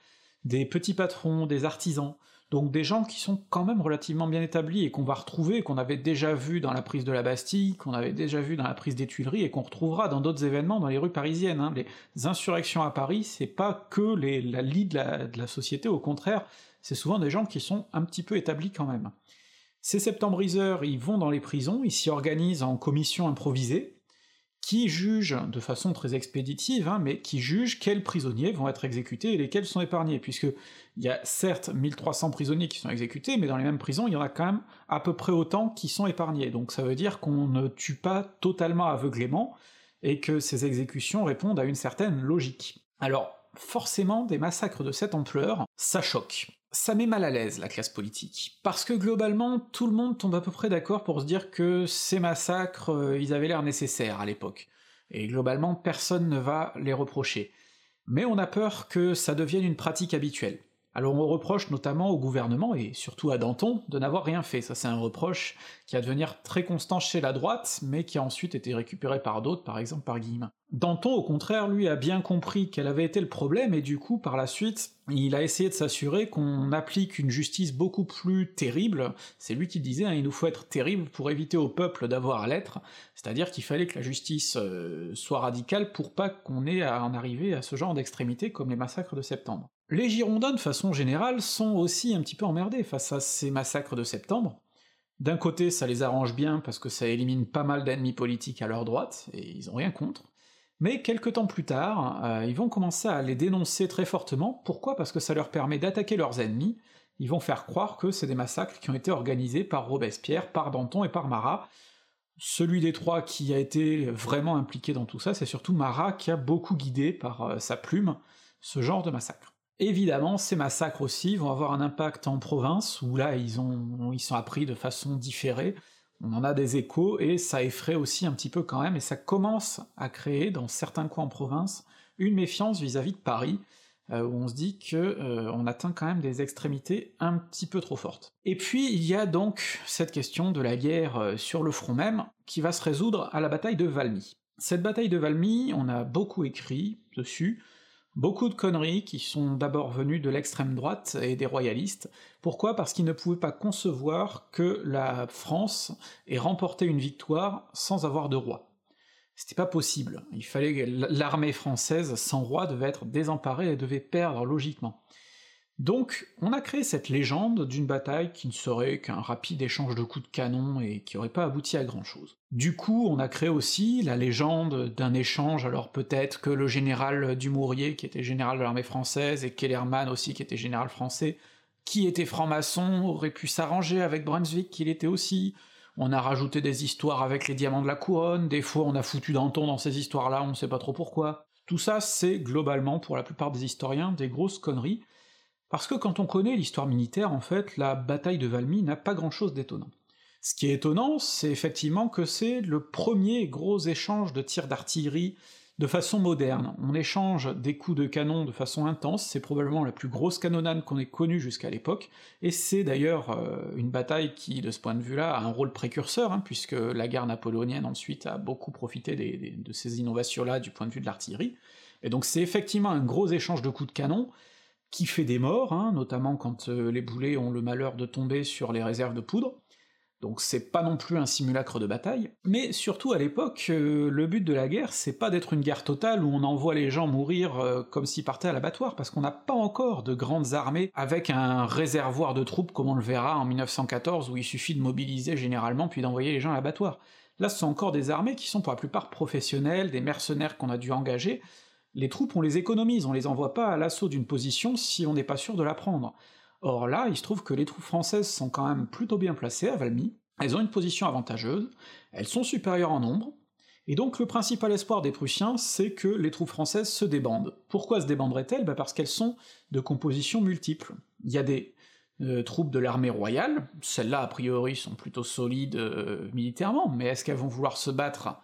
des petits patrons, des artisans, donc des gens qui sont quand même relativement bien établis et qu'on va retrouver, qu'on avait déjà vu dans la prise de la Bastille, qu'on avait déjà vu dans la prise des Tuileries et qu'on retrouvera dans d'autres événements dans les rues parisiennes. Hein. Les insurrections à Paris, c'est pas que les, la lie de la société, au contraire, c'est souvent des gens qui sont un petit peu établis quand même. Ces septembriseurs, ils vont dans les prisons, ils s'y organisent en commission improvisée, qui jugent de façon très expéditive, hein, mais qui jugent quels prisonniers vont être exécutés et lesquels sont épargnés, puisque il y a certes 1300 prisonniers qui sont exécutés, mais dans les mêmes prisons, il y en a quand même à peu près autant qui sont épargnés, donc ça veut dire qu'on ne tue pas totalement aveuglément, et que ces exécutions répondent à une certaine logique. Alors, forcément, des massacres de cette ampleur, ça choque ça met mal à l'aise la classe politique, parce que globalement tout le monde tombe à peu près d'accord pour se dire que ces massacres, euh, ils avaient l'air nécessaires à l'époque, et globalement personne ne va les reprocher. Mais on a peur que ça devienne une pratique habituelle. Alors on reproche notamment au gouvernement, et surtout à Danton, de n'avoir rien fait, ça c'est un reproche qui va devenir très constant chez la droite, mais qui a ensuite été récupéré par d'autres, par exemple par Guillemin. Danton, au contraire, lui a bien compris quel avait été le problème, et du coup, par la suite, il a essayé de s'assurer qu'on applique une justice beaucoup plus terrible, c'est lui qui disait, hein, il nous faut être terrible pour éviter au peuple d'avoir à l'être, c'est-à-dire qu'il fallait que la justice euh, soit radicale pour pas qu'on ait à en arriver à ce genre d'extrémité comme les massacres de septembre. Les Girondins, de façon générale, sont aussi un petit peu emmerdés face à ces massacres de septembre, d'un côté, ça les arrange bien parce que ça élimine pas mal d'ennemis politiques à leur droite, et ils ont rien contre, mais quelques temps plus tard, euh, ils vont commencer à les dénoncer très fortement. Pourquoi? Parce que ça leur permet d'attaquer leurs ennemis, ils vont faire croire que c'est des massacres qui ont été organisés par Robespierre, par Danton et par Marat. Celui des trois qui a été vraiment impliqué dans tout ça, c'est surtout Marat qui a beaucoup guidé par euh, sa plume ce genre de massacre. Évidemment, ces massacres aussi vont avoir un impact en province, où là ils, ont, sont appris de façon différée, on en a des échos, et ça effraie aussi un petit peu quand même, et ça commence à créer, dans certains coins en province, une méfiance vis-à-vis de Paris, euh, où on se dit que euh, on atteint quand même des extrémités un petit peu trop fortes. Et puis il y a donc cette question de la guerre euh, sur le front même, qui va se résoudre à la bataille de Valmy. Cette bataille de Valmy, on a beaucoup écrit dessus, Beaucoup de conneries qui sont d'abord venues de l'extrême droite et des royalistes. Pourquoi? Parce qu'ils ne pouvaient pas concevoir que la France ait remporté une victoire sans avoir de roi. C'était pas possible. Il fallait l'armée française sans roi devait être désemparée et devait perdre logiquement. Donc, on a créé cette légende d'une bataille qui ne serait qu'un rapide échange de coups de canon et qui aurait pas abouti à grand chose. Du coup, on a créé aussi la légende d'un échange, alors peut-être que le général Dumouriez, qui était général de l'armée française, et Kellerman aussi, qui était général français, qui était franc-maçon, aurait pu s'arranger avec Brunswick, qu'il était aussi, on a rajouté des histoires avec les diamants de la couronne, des fois on a foutu Danton dans ces histoires-là, on sait pas trop pourquoi. Tout ça, c'est globalement, pour la plupart des historiens, des grosses conneries, parce que quand on connaît l'histoire militaire, en fait, la bataille de Valmy n'a pas grand-chose d'étonnant. Ce qui est étonnant, c'est effectivement que c'est le premier gros échange de tirs d'artillerie de façon moderne. On échange des coups de canon de façon intense, c'est probablement la plus grosse canonnade qu'on ait connue jusqu'à l'époque, et c'est d'ailleurs euh, une bataille qui, de ce point de vue-là, a un rôle précurseur, hein, puisque la guerre napoléonienne ensuite a beaucoup profité de ces innovations-là du point de vue de l'artillerie, et donc c'est effectivement un gros échange de coups de canon, qui fait des morts, hein, notamment quand euh, les boulets ont le malheur de tomber sur les réserves de poudre, donc c'est pas non plus un simulacre de bataille, mais surtout à l'époque, euh, le but de la guerre, c'est pas d'être une guerre totale où on envoie les gens mourir euh, comme s'ils partaient à l'abattoir, parce qu'on n'a pas encore de grandes armées avec un réservoir de troupes comme on le verra en 1914, où il suffit de mobiliser généralement puis d'envoyer les gens à l'abattoir. Là, ce sont encore des armées qui sont pour la plupart professionnelles, des mercenaires qu'on a dû engager, les troupes, on les économise, on les envoie pas à l'assaut d'une position si on n'est pas sûr de la prendre. Or là, il se trouve que les troupes françaises sont quand même plutôt bien placées à Valmy, elles ont une position avantageuse, elles sont supérieures en nombre, et donc le principal espoir des Prussiens, c'est que les troupes françaises se débandent. Pourquoi se débanderaient-elles? Bah Parce qu'elles sont de composition multiple. Il y a des euh, troupes de l'armée royale, celles-là a priori sont plutôt solides euh, militairement, mais est-ce qu'elles vont vouloir se battre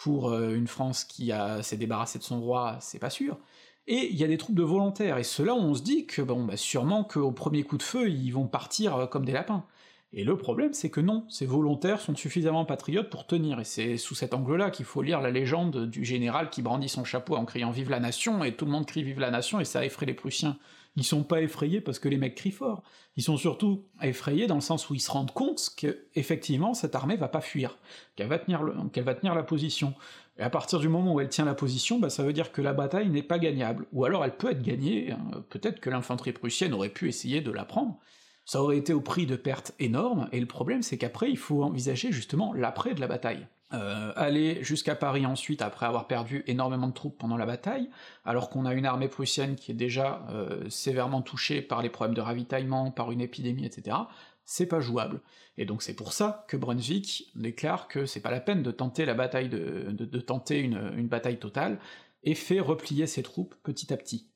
pour euh, une France qui s'est débarrassée de son roi, c'est pas sûr. Et il y a des troupes de volontaires, et ceux-là on se dit que bon bah sûrement qu'au premier coup de feu, ils vont partir euh, comme des lapins. Et le problème, c'est que non, ces volontaires sont suffisamment patriotes pour tenir, et c'est sous cet angle-là qu'il faut lire la légende du général qui brandit son chapeau en criant Vive la nation, et tout le monde crie Vive la nation, et ça effraie les Prussiens. Ils sont pas effrayés parce que les mecs crient fort, ils sont surtout effrayés dans le sens où ils se rendent compte que, effectivement, cette armée va pas fuir, qu'elle va tenir la position. Et à partir du moment où elle tient la position, bah ça veut dire que la bataille n'est pas gagnable, ou alors elle peut être gagnée, hein. peut-être que l'infanterie prussienne aurait pu essayer de la prendre, ça aurait été au prix de pertes énormes, et le problème c'est qu'après il faut envisager justement l'après de la bataille. Euh, aller jusqu'à Paris ensuite après avoir perdu énormément de troupes pendant la bataille, alors qu'on a une armée prussienne qui est déjà euh, sévèrement touchée par les problèmes de ravitaillement, par une épidémie, etc., c'est pas jouable. Et donc c'est pour ça que Brunswick déclare que c'est pas la peine de tenter la bataille de, de, tenter une, une bataille totale, et fait replier ses troupes petit à petit.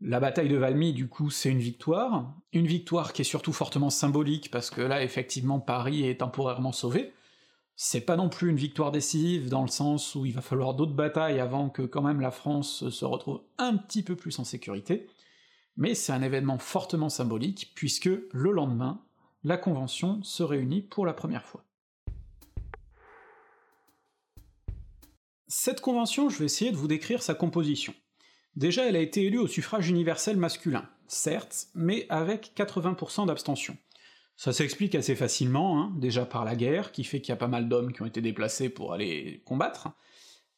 La bataille de Valmy, du coup, c'est une victoire, une victoire qui est surtout fortement symbolique, parce que là, effectivement, Paris est temporairement sauvé. C'est pas non plus une victoire décisive, dans le sens où il va falloir d'autres batailles avant que quand même la France se retrouve un petit peu plus en sécurité, mais c'est un événement fortement symbolique, puisque le lendemain, la Convention se réunit pour la première fois. Cette convention, je vais essayer de vous décrire sa composition. Déjà, elle a été élue au suffrage universel masculin, certes, mais avec 80% d'abstention. Ça s'explique assez facilement, hein, déjà par la guerre, qui fait qu'il y a pas mal d'hommes qui ont été déplacés pour aller combattre,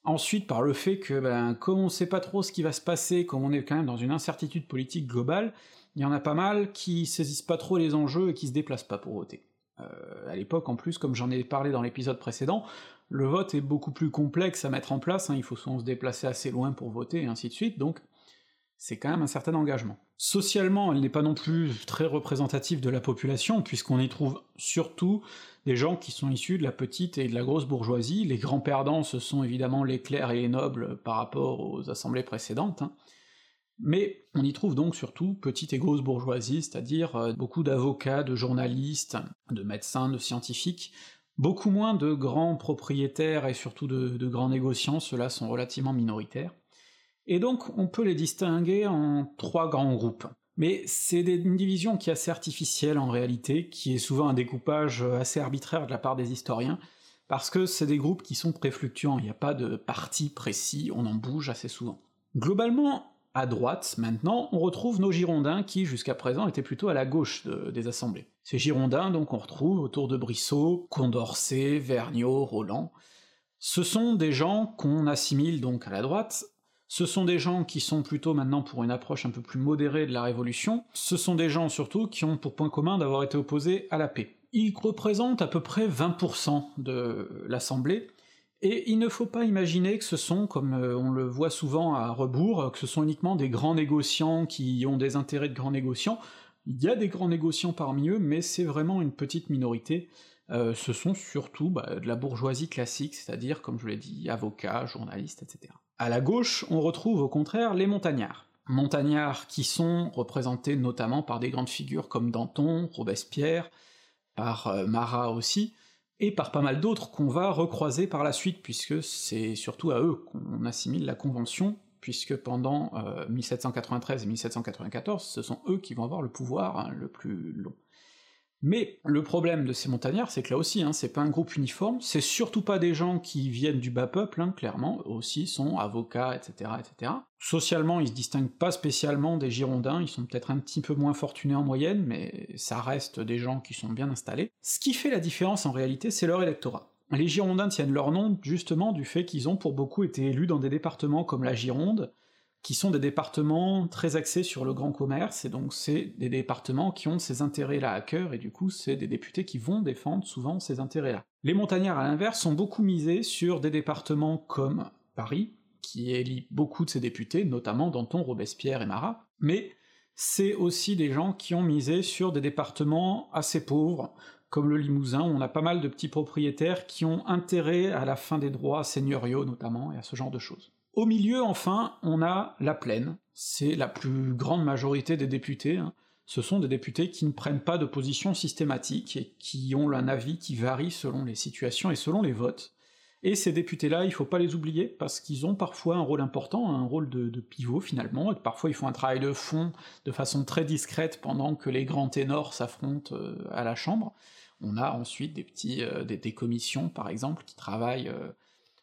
ensuite par le fait que, ben, comme on sait pas trop ce qui va se passer, comme on est quand même dans une incertitude politique globale, il y en a pas mal qui saisissent pas trop les enjeux et qui se déplacent pas pour voter. Euh, à l'époque, en plus, comme j'en ai parlé dans l'épisode précédent, le vote est beaucoup plus complexe à mettre en place, hein, il faut souvent se déplacer assez loin pour voter, et ainsi de suite, donc c'est quand même un certain engagement. Socialement, elle n'est pas non plus très représentative de la population, puisqu'on y trouve surtout des gens qui sont issus de la petite et de la grosse bourgeoisie, les grands perdants ce sont évidemment les clercs et les nobles par rapport aux assemblées précédentes, hein. mais on y trouve donc surtout petite et grosse bourgeoisie, c'est-à-dire euh, beaucoup d'avocats, de journalistes, de médecins, de scientifiques, beaucoup moins de grands propriétaires et surtout de, grands négociants, ceux-là sont relativement minoritaires. Et donc on peut les distinguer en trois grands groupes. Mais c'est une division qui est assez artificielle en réalité, qui est souvent un découpage assez arbitraire de la part des historiens, parce que c'est des groupes qui sont très fluctuants, il n'y a pas de parti précis, on en bouge assez souvent. Globalement, à droite, maintenant, on retrouve nos Girondins qui, jusqu'à présent, étaient plutôt à la gauche des assemblées. Ces Girondins, donc, on retrouve autour de Brissot, Condorcet, Vergniaud, Roland. Ce sont des gens qu'on assimile donc à la droite, ce sont des gens qui sont plutôt maintenant pour une approche un peu plus modérée de la Révolution, ce sont des gens surtout qui ont pour point commun d'avoir été opposés à la paix. Ils représentent à peu près 20% de l'Assemblée, et il ne faut pas imaginer que ce sont, comme euh, on le voit souvent à rebours, que ce sont uniquement des grands négociants qui ont des intérêts de grands négociants. Il y a des grands négociants parmi eux, mais c'est vraiment une petite minorité. Euh, ce sont surtout bah, de la bourgeoisie classique, c'est-à-dire, comme je l'ai dit, avocats, journalistes, etc. À la gauche, on retrouve au contraire les montagnards. Montagnards qui sont représentés notamment par des grandes figures comme Danton, Robespierre, par euh, Marat aussi, et par pas mal d'autres qu'on va recroiser par la suite, puisque c'est surtout à eux qu'on assimile la Convention, puisque pendant 1793 euh, et 1794, ce sont eux qui vont avoir le pouvoir hein, le plus long. Mais le problème de ces montagnards, c'est que là aussi, hein, c'est pas un groupe uniforme, c'est surtout pas des gens qui viennent du bas peuple, hein, clairement, eux aussi sont avocats, etc., etc. Socialement, ils se distinguent pas spécialement des Girondins, ils sont peut-être un petit peu moins fortunés en moyenne, mais ça reste des gens qui sont bien installés. Ce qui fait la différence en réalité, c'est leur électorat. Les Girondins tiennent leur nom justement du fait qu'ils ont pour beaucoup été élus dans des départements comme la Gironde, qui sont des départements très axés sur le grand commerce, et donc c'est des départements qui ont ces intérêts-là à cœur, et du coup c'est des députés qui vont défendre souvent ces intérêts-là. Les montagnards, à l'inverse, sont beaucoup misés sur des départements comme Paris, qui élit beaucoup de ses députés, notamment Danton, Robespierre et Marat, mais c'est aussi des gens qui ont misé sur des départements assez pauvres, comme le Limousin, où on a pas mal de petits propriétaires qui ont intérêt à la fin des droits seigneuriaux notamment, et à ce genre de choses. Au milieu, enfin, on a la plaine, c'est la plus grande majorité des députés, hein. ce sont des députés qui ne prennent pas de position systématique et qui ont un avis qui varie selon les situations et selon les votes. Et ces députés-là, il faut pas les oublier, parce qu'ils ont parfois un rôle important, un rôle de, pivot finalement, et parfois ils font un travail de fond de façon très discrète pendant que les grands ténors s'affrontent euh, à la Chambre. On a ensuite des petits euh, des, commissions, par exemple, qui travaillent euh,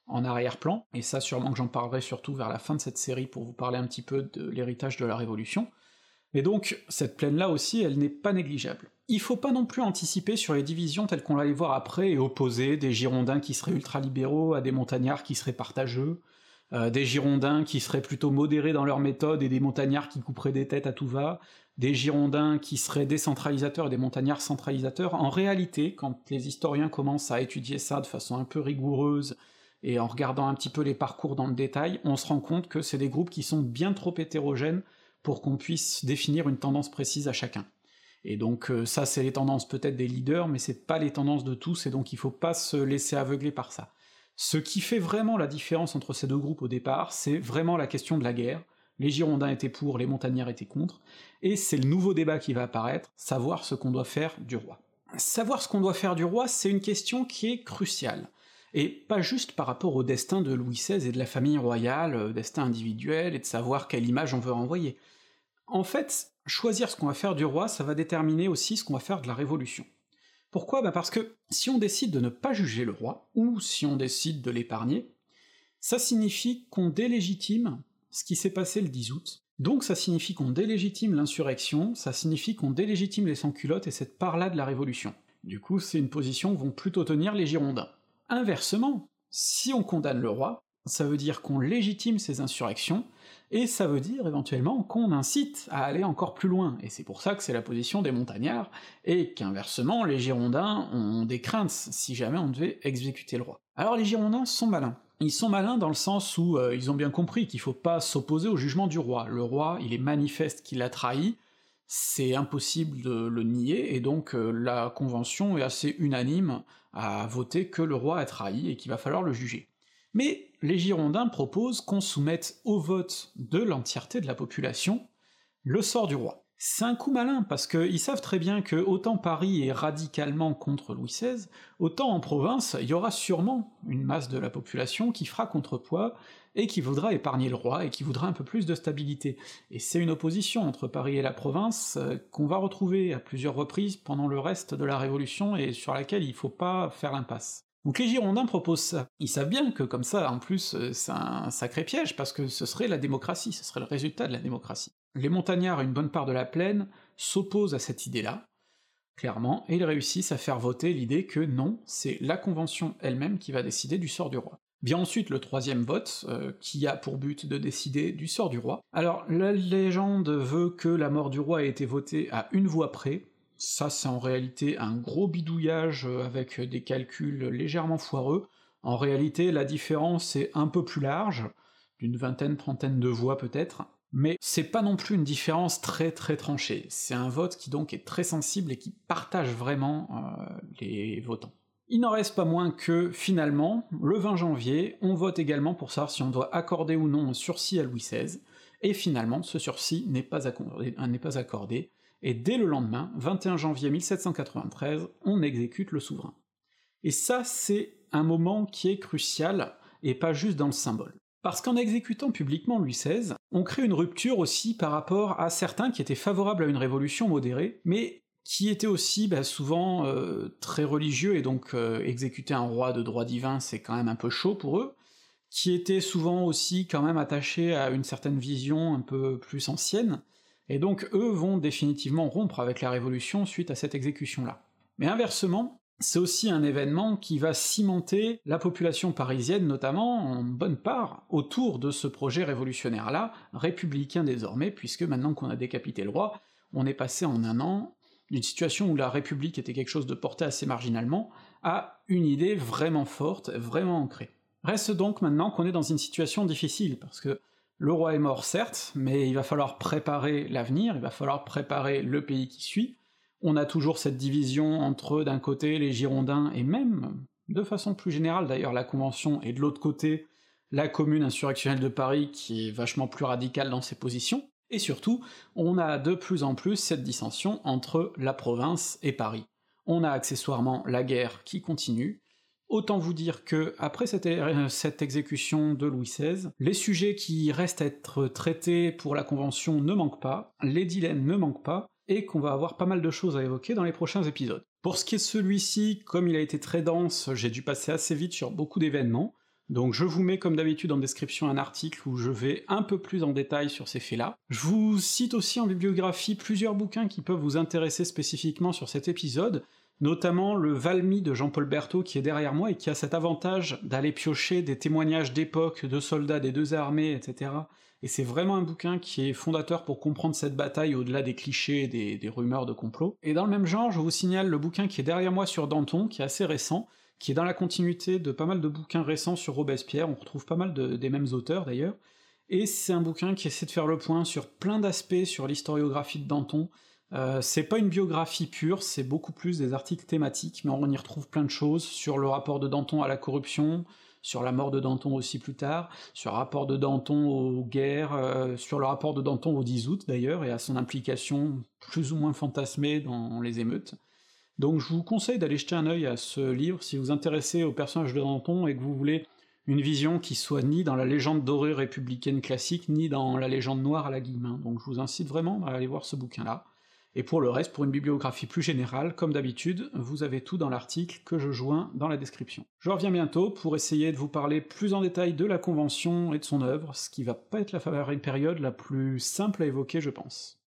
en arrière-plan, et ça sûrement que j'en parlerai surtout vers la fin de cette série pour vous parler un petit peu de l'héritage de la Révolution. Mais donc, cette plaine-là aussi, elle n'est pas négligeable. Il faut pas non plus anticiper sur les divisions telles qu'on va les voir après et opposer des Girondins qui seraient ultralibéraux à des montagnards qui seraient partageux, euh, des Girondins qui seraient plutôt modérés dans leur méthode et des montagnards qui couperaient des têtes à tout va, des Girondins qui seraient décentralisateurs et des montagnards centralisateurs. En réalité, quand les historiens commencent à étudier ça de façon un peu rigoureuse et en regardant un petit peu les parcours dans le détail, on se rend compte que c'est des groupes qui sont bien trop hétérogènes pour qu'on puisse définir une tendance précise à chacun. Et donc euh, ça c'est les tendances peut-être des leaders, mais c'est pas les tendances de tous, et donc il faut pas se laisser aveugler par ça. Ce qui fait vraiment la différence entre ces deux groupes au départ, c'est vraiment la question de la guerre. Les Girondins étaient pour, les Montagnards étaient contre, et c'est le nouveau débat qui va apparaître, savoir ce qu'on doit faire du roi. Savoir ce qu'on doit faire du roi, c'est une question qui est cruciale et pas juste par rapport au destin de Louis XVI et de la famille royale, euh, destin individuel, et de savoir quelle image on veut renvoyer. En fait, choisir ce qu'on va faire du roi, ça va déterminer aussi ce qu'on va faire de la révolution. Pourquoi? Bah Parce que si on décide de ne pas juger le roi, ou si on décide de l'épargner, ça signifie qu'on délégitime ce qui s'est passé le 10 août, donc ça signifie qu'on délégitime l'insurrection, ça signifie qu'on délégitime les sans-culottes et cette part-là de la révolution. Du coup, c'est une position que vont plutôt tenir les Girondins. Inversement, si on condamne le roi, ça veut dire qu'on légitime ses insurrections, et ça veut dire éventuellement qu'on incite à aller encore plus loin, et c'est pour ça que c'est la position des montagnards, et qu'inversement, les Girondins ont des craintes si jamais on devait exécuter le roi. Alors les Girondins sont malins. Ils sont malins dans le sens où euh, ils ont bien compris qu'il faut pas s'opposer au jugement du roi. Le roi, il est manifeste qu'il a trahi, c'est impossible de le nier, et donc euh, la Convention est assez unanime à voter que le roi a trahi et qu'il va falloir le juger. Mais les Girondins proposent qu'on soumette au vote de l'entièreté de la population le sort du roi. C'est un coup malin, parce qu'ils savent très bien que autant Paris est radicalement contre Louis XVI, autant en province, il y aura sûrement une masse de la population qui fera contrepoids, et qui voudra épargner le roi, et qui voudra un peu plus de stabilité. Et c'est une opposition entre Paris et la province euh, qu'on va retrouver à plusieurs reprises pendant le reste de la Révolution, et sur laquelle il faut pas faire l'impasse. Donc les Girondins proposent ça. Ils savent bien que comme ça, en plus, euh, c'est un sacré piège, parce que ce serait la démocratie, ce serait le résultat de la démocratie. Les montagnards une bonne part de la plaine s'opposent à cette idée-là, clairement, et ils réussissent à faire voter l'idée que non, c'est la Convention elle-même qui va décider du sort du roi. Vient ensuite le troisième vote, euh, qui a pour but de décider du sort du roi. Alors, la légende veut que la mort du roi ait été votée à une voix près, ça c'est en réalité un gros bidouillage euh, avec des calculs légèrement foireux. En réalité, la différence est un peu plus large, d'une vingtaine, trentaine de voix peut-être, mais c'est pas non plus une différence très très tranchée, c'est un vote qui donc est très sensible et qui partage vraiment euh, les votants. Il n'en reste pas moins que, finalement, le 20 janvier, on vote également pour savoir si on doit accorder ou non un sursis à Louis XVI, et finalement, ce sursis n'est pas, accordé, euh, et dès le lendemain, 21 janvier 1793, on exécute le souverain. Et ça, c'est un moment qui est crucial, et pas juste dans le symbole. Parce qu'en exécutant publiquement Louis XVI, on crée une rupture aussi par rapport à certains qui étaient favorables à une révolution modérée, mais qui étaient aussi bah, souvent euh, très religieux, et donc euh, exécuter un roi de droit divin c'est quand même un peu chaud pour eux, qui étaient souvent aussi quand même attachés à une certaine vision un peu plus ancienne, et donc eux vont définitivement rompre avec la Révolution suite à cette exécution-là. Mais inversement, c'est aussi un événement qui va cimenter la population parisienne, notamment en bonne part, autour de ce projet révolutionnaire-là, républicain désormais, puisque maintenant qu'on a décapité le roi, on est passé en un an d'une situation où la République était quelque chose de porté assez marginalement, à une idée vraiment forte, vraiment ancrée. Reste donc maintenant qu'on est dans une situation difficile, parce que le roi est mort, certes, mais il va falloir préparer l'avenir, il va falloir préparer le pays qui suit. On a toujours cette division entre, d'un côté, les Girondins, et même, de façon plus générale d'ailleurs, la Convention, et de l'autre côté, la commune insurrectionnelle de Paris, qui est vachement plus radicale dans ses positions. Et surtout, on a de plus en plus cette dissension entre la province et Paris. On a accessoirement la guerre qui continue, Autant vous dire que, après cette, cette, exécution de Louis XVI, les sujets qui restent à être traités pour la Convention ne manquent pas, les dilemmes ne manquent pas, et qu'on va avoir pas mal de choses à évoquer dans les prochains épisodes. Pour ce qui est celui-ci, comme il a été très dense, j'ai dû passer assez vite sur beaucoup d'événements, donc je vous mets comme d'habitude en description un article où je vais un peu plus en détail sur ces faits-là. Je vous cite aussi en bibliographie plusieurs bouquins qui peuvent vous intéresser spécifiquement sur cet épisode, notamment le Valmy de Jean-Paul Berthaud qui est derrière moi et qui a cet avantage d'aller piocher des témoignages d'époque, de soldats des deux armées, etc. Et c'est vraiment un bouquin qui est fondateur pour comprendre cette bataille au-delà des clichés et des, des, rumeurs de complot. Et dans le même genre, je vous signale le bouquin qui est derrière moi sur Danton, qui est assez récent, qui est dans la continuité de pas mal de bouquins récents sur Robespierre, on retrouve pas mal de, des mêmes auteurs d'ailleurs, et c'est un bouquin qui essaie de faire le point sur plein d'aspects sur l'historiographie de Danton, euh, c'est pas une biographie pure, c'est beaucoup plus des articles thématiques, mais on y retrouve plein de choses sur le rapport de Danton à la corruption, sur la mort de Danton aussi plus tard, sur le rapport de Danton aux guerres, euh, sur le rapport de Danton au 10 août d'ailleurs, et à son implication plus ou moins fantasmée dans les émeutes. Donc je vous conseille d'aller jeter un œil à ce livre si vous vous intéressez au personnage de Danton et que vous voulez une vision qui soit ni dans la légende dorée républicaine classique, ni dans la légende noire à la Guillemin, donc je vous incite vraiment à aller voir ce bouquin-là. Et pour le reste, pour une bibliographie plus générale, comme d'habitude, vous avez tout dans l'article que je joins dans la description. Je reviens bientôt pour essayer de vous parler plus en détail de la Convention et de son œuvre, ce qui va pas être la période la plus simple à évoquer je pense.